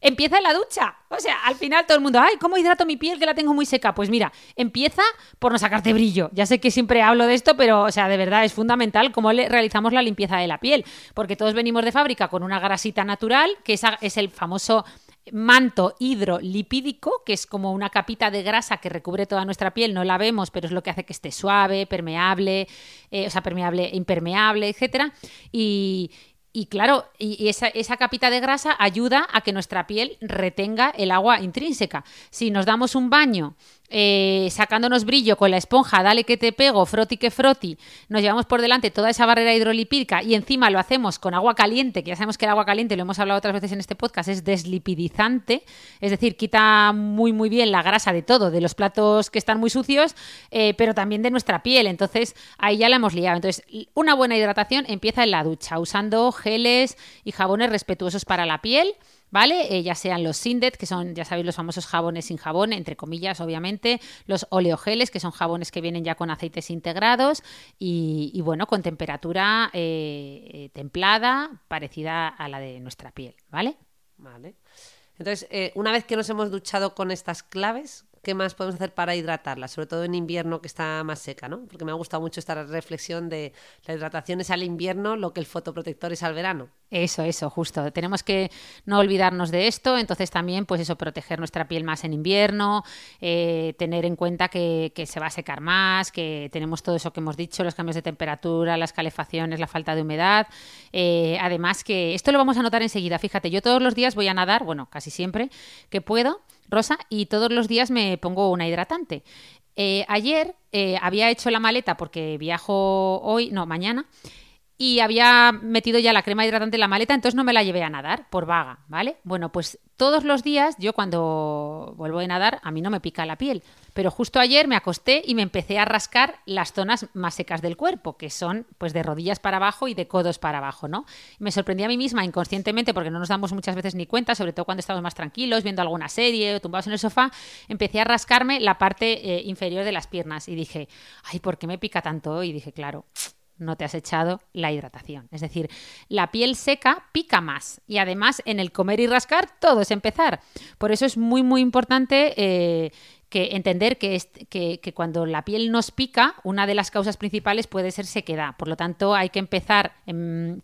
empieza en la ducha. O sea, al final todo el mundo, ay, ¿cómo hidrato mi piel que la tengo muy seca? Pues mira, empieza por no sacarte brillo. Ya sé que siempre hablo de esto, pero, o sea, de verdad es fundamental cómo realizamos la limpieza de la piel. Porque todos venimos de fábrica con una grasita natural, que es el famoso manto hidrolipídico, que es como una capita de grasa que recubre toda nuestra piel, no la vemos, pero es lo que hace que esté suave, permeable, eh, o sea, permeable, impermeable, etcétera. Y, y claro, y esa, esa, capita de grasa ayuda a que nuestra piel retenga el agua intrínseca. Si nos damos un baño eh, sacándonos brillo con la esponja, dale que te pego, froti que froti, nos llevamos por delante toda esa barrera hidrolipídica y encima lo hacemos con agua caliente, que ya sabemos que el agua caliente, lo hemos hablado otras veces en este podcast, es deslipidizante, es decir, quita muy muy bien la grasa de todo, de los platos que están muy sucios, eh, pero también de nuestra piel, entonces ahí ya la hemos liado. Entonces, una buena hidratación empieza en la ducha, usando geles y jabones respetuosos para la piel ¿vale? Eh, ya sean los Sindet, que son, ya sabéis, los famosos jabones sin jabón, entre comillas, obviamente, los oleogeles, que son jabones que vienen ya con aceites integrados y, bueno, con temperatura eh, eh, templada, parecida a la de nuestra piel, ¿vale? Vale. Entonces, una vez que nos hemos duchado con estas claves, ¿qué más podemos hacer para hidratarla? Sobre todo en invierno que está más seca, ¿no? Porque me ha gustado mucho esta reflexión de la hidratación es al invierno lo que el fotoprotector es al verano. Eso, eso, justo. Tenemos que no olvidarnos de esto, entonces también, pues eso, proteger nuestra piel más en invierno, eh, tener en cuenta que, se va a secar más, que tenemos todo eso que hemos dicho, los cambios de temperatura, las calefacciones, la falta de humedad. Eh, además que esto lo vamos a notar enseguida. Fíjate, yo todos los días voy a nadar, bueno, casi siempre que puedo rosa y todos los días me pongo una hidratante. Eh, ayer eh, había hecho la maleta porque viajo hoy, no, mañana, y había metido ya la crema hidratante en la maleta, entonces no me la llevé a nadar por vaga, ¿vale? Bueno, pues todos los días, yo cuando vuelvo a nadar, a mí no me pica la piel, pero justo ayer me acosté y me empecé a rascar las zonas más secas del cuerpo, que son pues de rodillas para abajo y de codos para abajo, ¿no? Me sorprendí a mí misma inconscientemente porque no nos damos muchas veces ni cuenta, sobre todo cuando estamos más tranquilos, viendo alguna serie o tumbados en el sofá, empecé a rascarme la parte eh, inferior de las piernas y dije, ay, ¿por qué me pica tanto? Y dije, claro, no te has echado la hidratación. Es decir, la piel seca pica más y además en el comer y rascar todo es empezar. Por eso es muy, muy importante eh, que entender que, que, cuando la piel nos pica, una de las causas principales puede ser sequedad. Por lo tanto, hay que empezar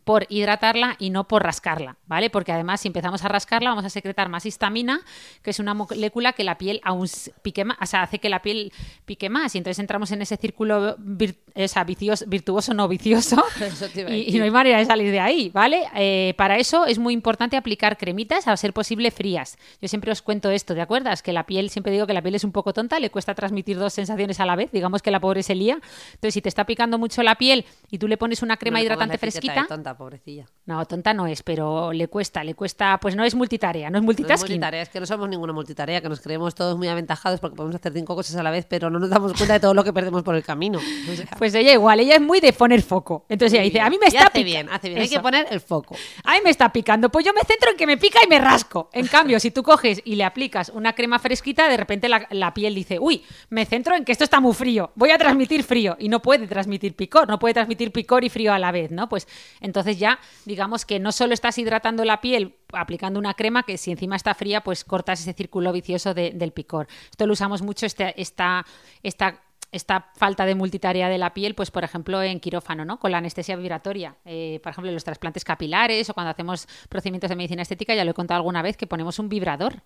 por hidratarla y no por rascarla, ¿vale? Porque además, si empezamos a rascarla, vamos a secretar más histamina, que es una molécula que la piel aún pique más, o sea, hace que la piel pique más. Y entonces entramos en ese círculo virtuoso, no vicioso, *laughs* y, no hay manera de salir de ahí, ¿vale? Eh, para eso es muy importante aplicar cremitas, a ser posible frías. Yo siempre os cuento esto, ¿de acuerdo? Es que la piel, siempre digo que la piel es un poco tonta, le cuesta transmitir dos sensaciones a la vez, digamos que la pobre se lía. Entonces, si te está picando mucho la piel y tú le pones una crema hidratante fresquita... tonta, pobrecilla. No, tonta no es, pero le cuesta, le cuesta, pues no es multitarea, no es multitasking. No es multitarea, es que no somos ninguna multitarea, que nos creemos todos muy aventajados porque podemos hacer cinco cosas a la vez, pero no nos damos cuenta de todo lo que perdemos por el camino. *laughs* Pues ella igual, ella es muy de poner foco. Entonces ella dice, a mí me está hace bien, hace bien, hay que poner el foco. A mí me está picando, pues yo me centro en que me pica y me rasco. En cambio, si tú coges y le aplicas una crema fresquita, de repente la, la piel dice, uy, me centro en que esto está muy frío, voy a transmitir frío y no puede transmitir picor, no puede transmitir picor y frío a la vez, ¿no? Pues entonces ya digamos que no solo estás hidratando la piel aplicando una crema que si encima está fría, pues cortas ese círculo vicioso del picor. Esto lo usamos mucho, este, esta, esta esta falta de multitarea de la piel, pues por ejemplo en quirófano, ¿no? Con la anestesia vibratoria. Eh, por ejemplo, en los trasplantes capilares o cuando hacemos procedimientos de medicina estética, ya lo he contado alguna vez, que ponemos un vibrador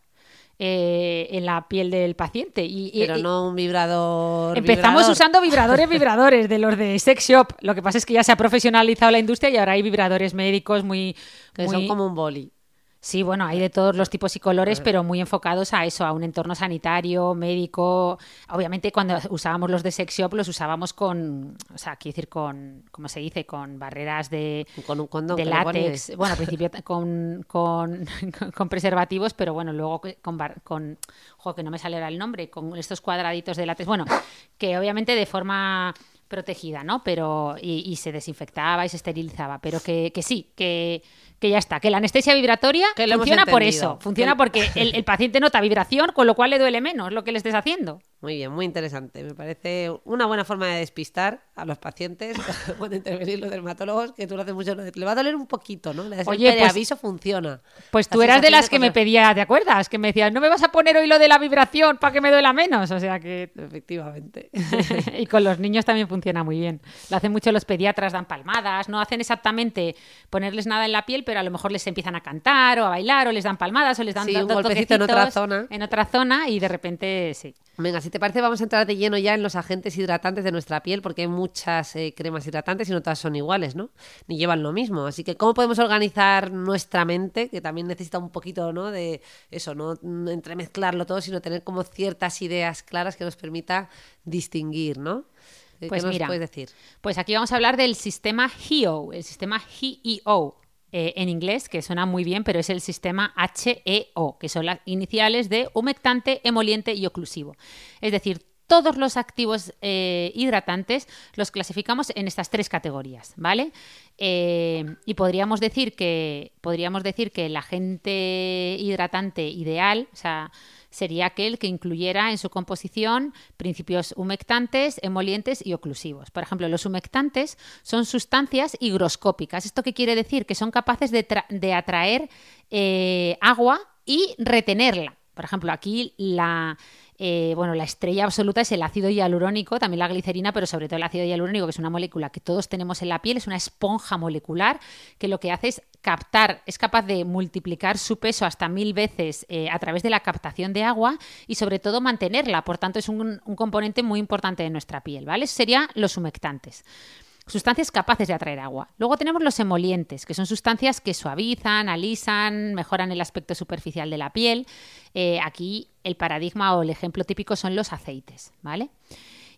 eh, en la piel del paciente. Y, Pero no un vibrador. Empezamos usando vibradores, *laughs* vibradores de los de Sex Shop. Lo que pasa es que ya se ha profesionalizado la industria y ahora hay vibradores médicos muy. Que son como un boli. Sí, bueno, hay de todos los tipos y colores, pero muy enfocados a eso, a un entorno sanitario, médico. Obviamente, cuando usábamos los de sex shop, los usábamos con, o sea, quiero decir, con, ¿cómo se dice? Con barreras de, con un condón, de látex. Bueno, al principio con, con, *laughs* con, preservativos, pero bueno, luego con, con, jo, que no me sale el nombre, con estos cuadraditos de látex. Bueno, que obviamente de forma protegida, ¿no? Pero, y, y se desinfectaba y se esterilizaba, pero que, que sí, que que ya está, que la anestesia vibratoria funciona por eso, funciona porque el, el, paciente nota vibración, con lo cual le duele menos lo que le estés haciendo. Muy bien, muy interesante. Me parece una buena forma de despistar a los pacientes *laughs* cuando intervenir los dermatólogos, que tú lo haces mucho. Le va a doler un poquito, ¿no? Oye, el pues, aviso funciona. Pues tú eras de las que me pedía, ¿te acuerdas? Que me decías, no me vas a poner hoy lo de la vibración para que me duela menos. O sea que. Efectivamente. *laughs* y con los niños también funciona muy bien. Lo hacen mucho los pediatras, dan palmadas, no hacen exactamente ponerles nada en la piel, pero a lo mejor les empiezan a cantar o a bailar o les dan palmadas o les dan sí, un golpecito en otra zona. En otra zona y de repente sí. Venga, si te parece, vamos a entrar de lleno ya en los agentes hidratantes de nuestra piel, porque hay muchas eh, cremas hidratantes y no todas son iguales, ¿no? Ni llevan lo mismo. Así que, ¿cómo podemos organizar nuestra mente, que también necesita un poquito, ¿no? De eso, no entremezclarlo todo, sino tener como ciertas ideas claras que nos permita distinguir, ¿no? Eh, pues mira, puedes decir? Pues aquí vamos a hablar del sistema HEO, el sistema HEO, eh, en inglés, que suena muy bien, pero es el sistema HEO, que son las iniciales de humectante, emoliente y oclusivo. Es decir, todos los activos eh, hidratantes los clasificamos en estas tres categorías, ¿vale? Eh, y podríamos decir que podríamos decir que el agente hidratante ideal, o sea, sería aquel que incluyera en su composición principios humectantes, emolientes y oclusivos. Por ejemplo, los humectantes son sustancias higroscópicas. ¿Esto qué quiere decir? Que son capaces de, atraer eh, agua y retenerla. Por ejemplo, aquí la, eh, bueno, la estrella absoluta es el ácido hialurónico, también la glicerina, pero sobre todo el ácido hialurónico, que es una molécula que todos tenemos en la piel, es una esponja molecular que lo que hace es captar, es capaz de multiplicar su peso hasta mil veces eh, a través de la captación de agua y sobre todo mantenerla. Por tanto, es un, componente muy importante de nuestra piel, ¿vale? Serían los humectantes sustancias capaces de atraer agua. Luego tenemos los emolientes, que son sustancias que suavizan, alisan, mejoran el aspecto superficial de la piel. Eh, aquí el paradigma o el ejemplo típico son los aceites, ¿vale?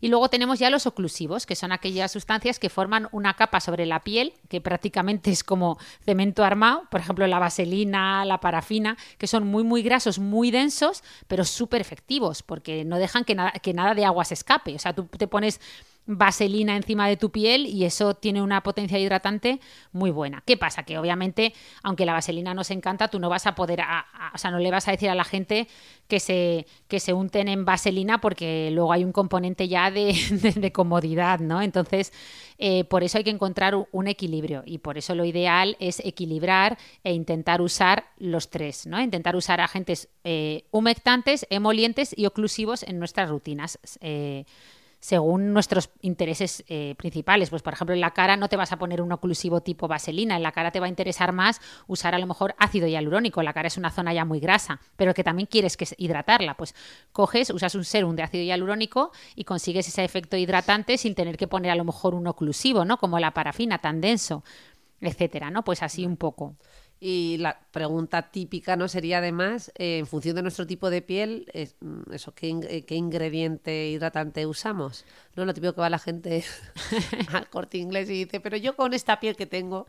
Y luego tenemos ya los oclusivos, que son aquellas sustancias que forman una capa sobre la piel, que prácticamente es como cemento armado, por ejemplo la vaselina, la parafina, que son muy muy grasos, muy densos, pero súper efectivos, porque no dejan que, que nada de agua se escape. O sea, tú te pones vaselina encima de tu piel y eso tiene una potencia hidratante muy buena. ¿Qué pasa? Que obviamente, aunque la vaselina nos encanta, tú no vas a poder, o sea, no le vas a decir a la gente que se, que se unten en vaselina porque luego hay un componente ya de, *laughs* comodidad, ¿no? Entonces, eh, por eso hay que encontrar un equilibrio y por eso lo ideal es equilibrar e intentar usar los tres, ¿no? Intentar usar agentes eh, humectantes, emolientes y oclusivos en nuestras rutinas. Eh, según nuestros intereses eh, principales. Pues, por ejemplo, en la cara no te vas a poner un oclusivo tipo vaselina, en la cara te va a interesar más usar a lo mejor ácido hialurónico. La cara es una zona ya muy grasa, pero que también quieres que hidratarla. Pues coges, usas un serum de ácido hialurónico y consigues ese efecto hidratante sin tener que poner a lo mejor un oclusivo, ¿no? Como la parafina tan denso, etcétera, ¿no? Pues así un poco. Y la pregunta típica no sería además, eh, en función de nuestro tipo de piel, mm, eso, ¿qué, ¿qué, ingrediente hidratante usamos? No lo típico que va la gente *laughs* al corte inglés y dice, pero yo con esta piel que tengo,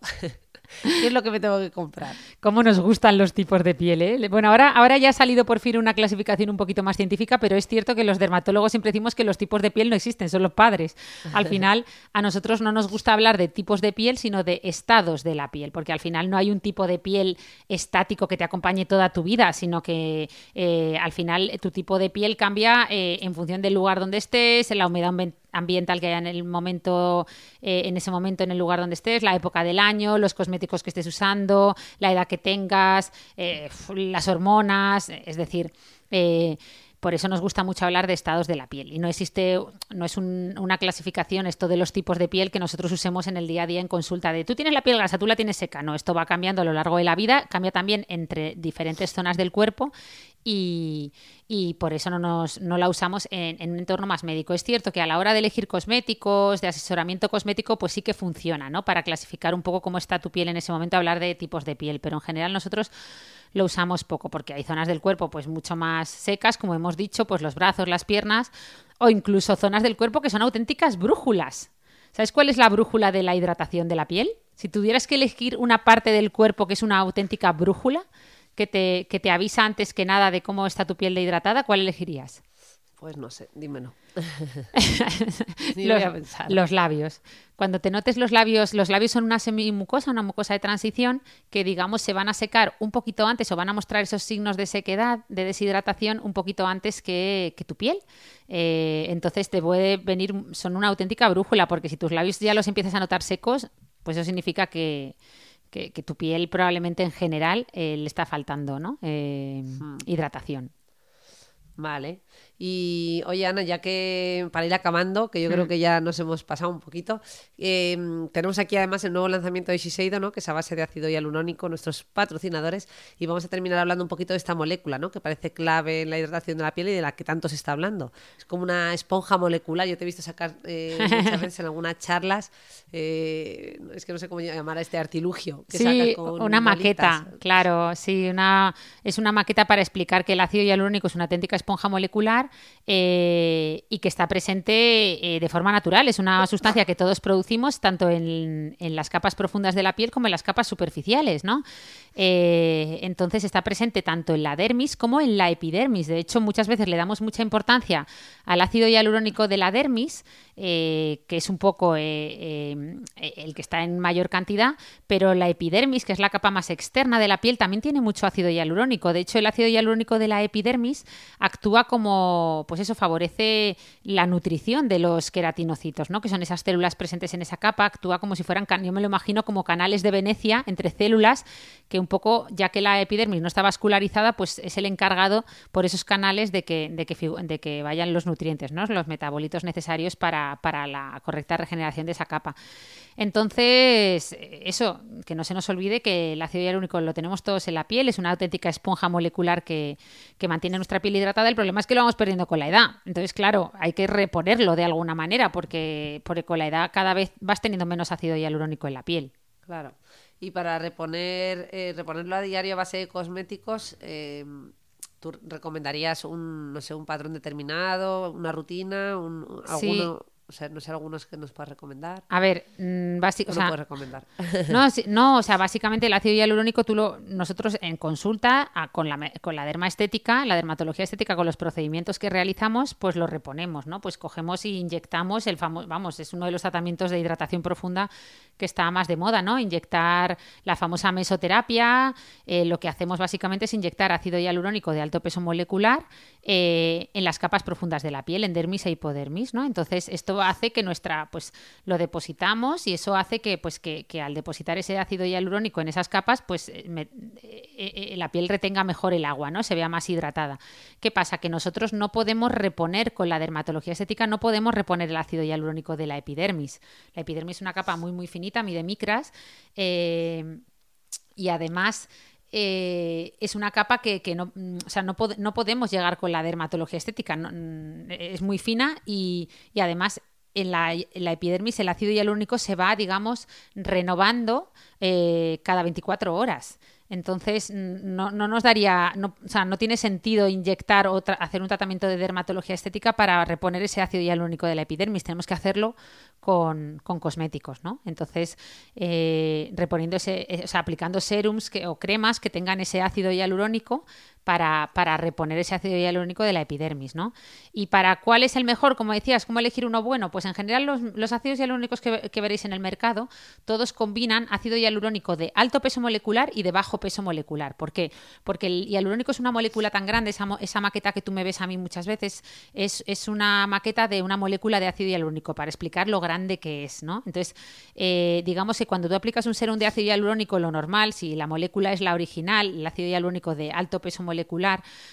¿Qué es lo que me tengo que comprar? ¿Cómo nos gustan los tipos de piel? Eh? Bueno, ahora, ahora ya ha salido por fin una clasificación un poquito más científica, pero es cierto que los dermatólogos siempre decimos que los tipos de piel no existen, son los padres. Al *laughs* final, a nosotros no nos gusta hablar de tipos de piel, sino de estados de la piel, porque al final no hay un tipo de piel estático que te acompañe toda tu vida, sino que eh, al final tu tipo de piel cambia eh, en función del lugar donde estés, en la humedad ambiental que haya en el momento, eh, en ese momento, en el lugar donde estés, la época del año, los cosméticos que estés usando, la edad que tengas, eh, las hormonas, es decir, eh, por eso nos gusta mucho hablar de estados de la piel. Y no existe, no es una clasificación esto de los tipos de piel que nosotros usemos en el día a día en consulta de tú tienes la piel grasa, tú la tienes seca. No, esto va cambiando a lo largo de la vida, cambia también entre diferentes zonas del cuerpo y, por eso no, nos, no la usamos en, un entorno más médico. Es cierto que a la hora de elegir cosméticos, de asesoramiento cosmético, pues sí que funciona, ¿no? Para clasificar un poco cómo está tu piel en ese momento, hablar de tipos de piel, pero en general nosotros lo usamos poco porque hay zonas del cuerpo pues mucho más secas, como hemos dicho, pues los brazos, las piernas o incluso zonas del cuerpo que son auténticas brújulas. ¿Sabes cuál es la brújula de la hidratación de la piel? Si tuvieras que elegir una parte del cuerpo que es una auténtica brújula, que te, que te avisa antes que nada de cómo está tu piel de hidratada, ¿cuál elegirías? Pues no sé, dímelo. *laughs* los, los, labios. Cuando te notes los labios, los labios son una semimucosa, una mucosa de transición que digamos se van a secar un poquito antes o van a mostrar esos signos de sequedad, de deshidratación un poquito antes que, tu piel. Eh, entonces te puede venir, son una auténtica brújula porque si tus labios ya los empiezas a notar secos, pues eso significa que, que, tu piel probablemente en general eh, le está faltando ¿no? Eh, hmm. hidratación. Vale. Y oye, Ana, ya que para ir acabando, que yo creo mm. que ya nos hemos pasado un poquito, em, tenemos aquí además el nuevo lanzamiento de Shiseido, ¿no? que es a base de ácido hialurónico, nuestros patrocinadores, y vamos a terminar hablando un poquito de esta molécula, ¿no? que parece clave en la hidratación de la piel y de la que tanto se está hablando. Es como una esponja molecular, yo te he visto sacar eh, *laughs* muchas veces en algunas charlas, eh, es que no sé cómo llamar a este artilugio. Que sí, una maqueta, claro, sí, una, es una maqueta para explicar que el ácido hialurónico es una auténtica esponja molecular eh, y que está presente eh, de forma natural. Es una sustancia que todos producimos tanto en, las capas profundas de la piel como en las capas superficiales, ¿no? Eh, entonces está presente tanto en la dermis como en la epidermis. De hecho, muchas veces le damos mucha importancia al ácido hialurónico de la dermis, que es un poco el que está en mayor cantidad, pero la epidermis, que es la capa más externa de la piel, también tiene mucho ácido hialurónico. De hecho, el ácido hialurónico de la epidermis actúa como pues eso favorece la nutrición de los queratinocitos, ¿no? Que son esas células presentes en esa capa, actúa como si fueran, yo me lo imagino como canales de Venecia entre células que un poco, ya que la epidermis no está vascularizada, pues es el encargado por esos canales de que, de que, de que vayan los nutrientes, ¿no? Los metabolitos necesarios para, para la correcta regeneración de esa capa. Entonces, eso, que no se nos olvide que el ácido hialurónico lo tenemos todos en la piel, es una auténtica esponja molecular que, que mantiene nuestra piel hidratada. El problema es que lo vamos perdiendo con la edad. Entonces, claro, hay que reponerlo de alguna manera porque, porque con la edad cada vez vas teniendo menos ácido hialurónico en la piel. Claro. Y para reponer, eh, reponerlo a diario a base de cosméticos, eh, ¿tú recomendarías un, no sé, un patrón determinado, una rutina, un, alguno? O sea, no sé, algunos que nos puedas recomendar. A ver, mm, básicamente. O sea, recomendar. *laughs* No, no, o sea, básicamente el ácido hialurónico, tú lo, nosotros en consulta con, la, con la derma estética, la dermatología estética, con los procedimientos que realizamos, pues lo reponemos, ¿no? Pues cogemos y inyectamos el famoso, vamos, es uno de los tratamientos de hidratación profunda que está más de moda, ¿no? Inyectar la famosa mesoterapia. Eh, lo que hacemos básicamente es inyectar ácido hialurónico de alto peso molecular eh, en las capas profundas de la piel, en dermis e hipodermis, ¿no? Entonces, esto hace que nuestra, pues lo depositamos y eso hace que, pues, que, al depositar ese ácido hialurónico en esas capas, pues eh, eh, eh, la piel retenga mejor el agua, ¿no? Se vea más hidratada. ¿Qué pasa? Que nosotros no podemos reponer con la dermatología estética, no podemos reponer el ácido hialurónico de la epidermis. La epidermis es una capa muy, muy finita, mide micras. y además es una capa que, no, o sea, no, no, podemos llegar con la dermatología estética. es muy fina y, y, además en la, epidermis el ácido hialurónico se va, digamos, renovando eh, cada 24 horas. Entonces, no, no nos daría, no, o sea, no tiene sentido inyectar o hacer un tratamiento de dermatología estética para reponer ese ácido hialurónico de la epidermis. Tenemos que hacerlo con, cosméticos, ¿no? Entonces, eh, reponiendo ese, eh, o sea, aplicando serums o cremas que tengan ese ácido hialurónico para, para, reponer ese ácido hialurónico de la epidermis, ¿no? Y para cuál es el mejor, como decías, ¿cómo elegir uno bueno? Pues en general los, los ácidos hialurónicos que, que, veréis en el mercado, todos combinan ácido hialurónico de alto peso molecular y de bajo peso molecular. ¿Por qué? Porque el hialurónico es una molécula tan grande, esa, esa maqueta que tú me ves a mí muchas veces, es, es, una maqueta de una molécula de ácido hialurónico, para explicar lo grande que es, ¿no? Entonces, eh, digamos que cuando tú aplicas un serum de ácido hialurónico, lo normal, si la molécula es la original, el ácido hialurónico de alto peso molecular,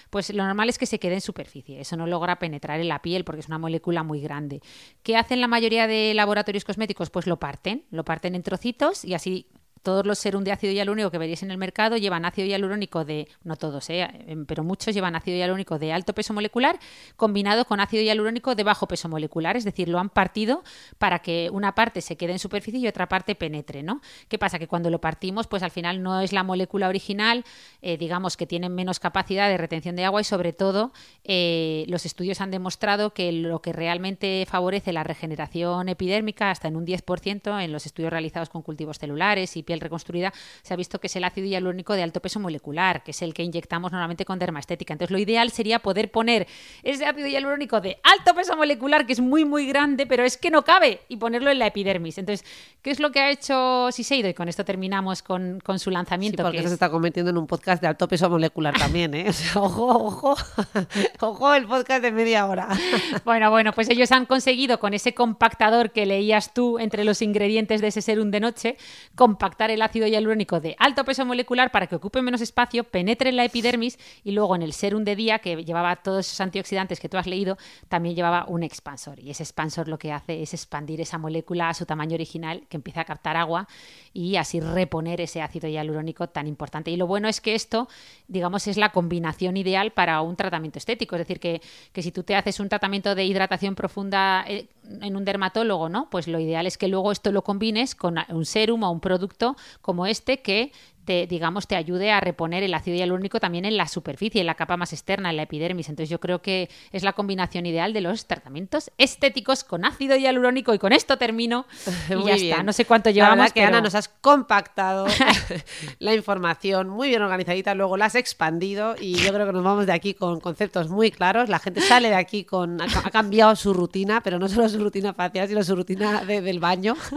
pues lo normal es que se quede en superficie, eso no logra penetrar en la piel porque es una molécula muy grande. ¿Qué hacen la mayoría de laboratorios cosméticos? Pues lo parten, lo parten en trocitos y así todos los serum de ácido hialurónico que veréis en el mercado llevan ácido hialurónico de, no todos, eh, em, pero muchos llevan ácido hialurónico de alto peso molecular combinado con ácido hialurónico de bajo peso molecular, es decir, lo han partido para que una parte se quede en superficie y otra parte penetre, ¿no? ¿Qué pasa? Que cuando lo partimos, pues al final no es la molécula original, eh, digamos que tienen menos capacidad de retención de agua y sobre todo eh, los estudios han demostrado que lo que realmente favorece la regeneración epidérmica hasta en un 10% en los estudios realizados con cultivos celulares y piel reconstruida, se ha visto que es el ácido hialurónico de alto peso molecular, que es el que inyectamos normalmente con dermaestética. Entonces, lo ideal sería poder poner ese ácido hialurónico de alto peso molecular, que es muy, muy grande, pero es que no cabe, y ponerlo en la epidermis. Entonces, ¿qué es lo que ha hecho Siseido? Y con esto terminamos con, su lanzamiento. porque se está convirtiendo en un podcast de alto peso molecular también, ¿eh? *laughs* ojo, ojo, *laughs* ojo el podcast de media hora. *laughs* bueno, bueno, pues ellos han conseguido con ese compactador que leías tú entre los ingredientes de ese serum de noche, compactar el ácido hialurónico de alto peso molecular para que ocupe menos espacio, penetre en la epidermis y luego en el serum de día, que llevaba todos esos antioxidantes que tú has leído, también llevaba un expansor. Y ese expansor lo que hace es expandir esa molécula a su tamaño original, que empieza a captar agua y así reponer ese ácido hialurónico tan importante. Y lo bueno es que esto, digamos, es la combinación ideal para un tratamiento estético. Es decir, que, que si tú te haces un tratamiento de hidratación profunda eh, en un dermatólogo, ¿no? Pues lo ideal es que luego esto lo combines con un serum o un producto como este que te, digamos, te ayude a reponer el ácido hialurónico también en la superficie, en la capa más externa, en la epidermis. Entonces yo creo que es la combinación ideal de los tratamientos estéticos con ácido hialurónico y con esto termino *laughs* y ya está. No sé cuánto llevamos. La que Ana nos has compactado *laughs* la información muy bien organizadita, luego la has expandido y yo creo que nos vamos de aquí con conceptos muy claros. La gente sale de aquí con ha, cambiado su rutina, pero no solo su rutina facial, sino su rutina del baño. *laughs*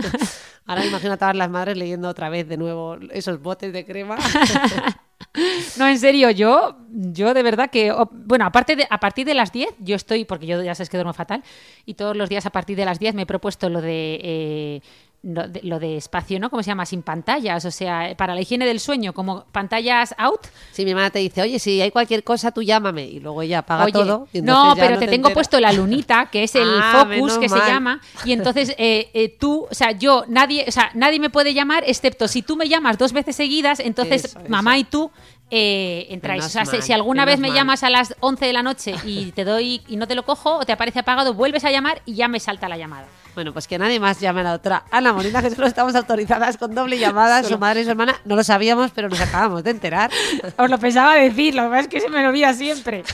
Ahora imagino a todas las madres leyendo otra vez de nuevo esos botes de crema. *laughs* no, en serio, yo, yo de verdad que, bueno, aparte de, a partir de las 10, yo estoy, porque yo ya sabes que duermo fatal, y todos los días a partir de las 10 me he propuesto lo de eh, lo de, espacio, ¿no? ¿Cómo se llama? Sin pantallas, o sea, para la higiene del sueño, como pantallas out. Si mi mamá te dice, oye, si hay cualquier cosa, tú llámame, y luego ella apaga todo. no, pero te, tengo puesto la lunita, que es el *laughs* ah, focus que se llama, y entonces eh, eh, tú, o sea, yo, nadie, o sea, nadie me puede llamar, excepto si tú me llamas dos veces seguidas, entonces mamá y tú eh, entráis. o sea, si, alguna vez me llamas a las 11 de la noche y te doy y no te lo cojo o te aparece apagado, vuelves a llamar y ya me salta la llamada. Bueno, pues que nadie más llame a la otra Ana Molina, que solo estamos autorizadas con doble llamada, su madre y su hermana. No lo sabíamos, pero nos acabamos de enterar. Os lo pensaba decir, lo que pasa es que se me lo olvida siempre.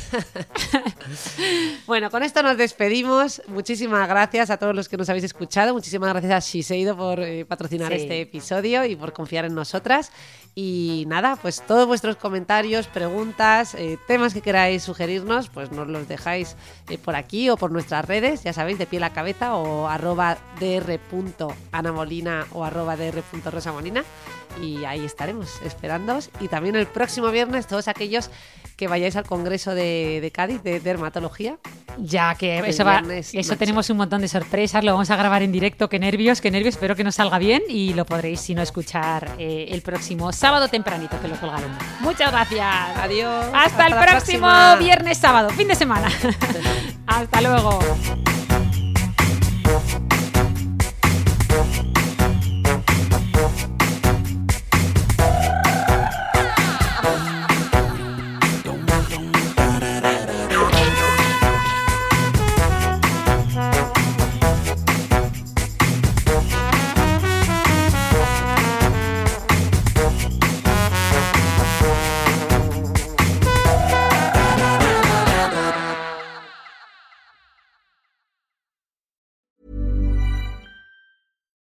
*laughs* bueno, con esto nos despedimos. Muchísimas gracias a todos los que nos habéis escuchado. Muchísimas gracias a Shiseido por eh, patrocinar este episodio y por confiar en nosotras. Y nada, pues todos vuestros comentarios, preguntas, eh, temas que queráis sugerirnos, pues nos los dejáis eh, por aquí o por nuestras redes, ya sabéis, de pie a la cabeza o arroba dr.anamolina o arroba dr.rosamolina. Y ahí estaremos esperándoos. Y también el próximo viernes, todos aquellos que vayáis al Congreso de, Cádiz de Dermatología. Ya que eso, eso tenemos un montón de sorpresas, lo vamos a grabar en directo, qué nervios, qué nervios, espero que nos salga bien y lo podréis, si no, escuchar eh, el próximo sábado tempranito que lo colgaremos. Muchas gracias. Adiós. Hasta, el próximo viernes, sábado, fin de semana. *laughs* hasta luego.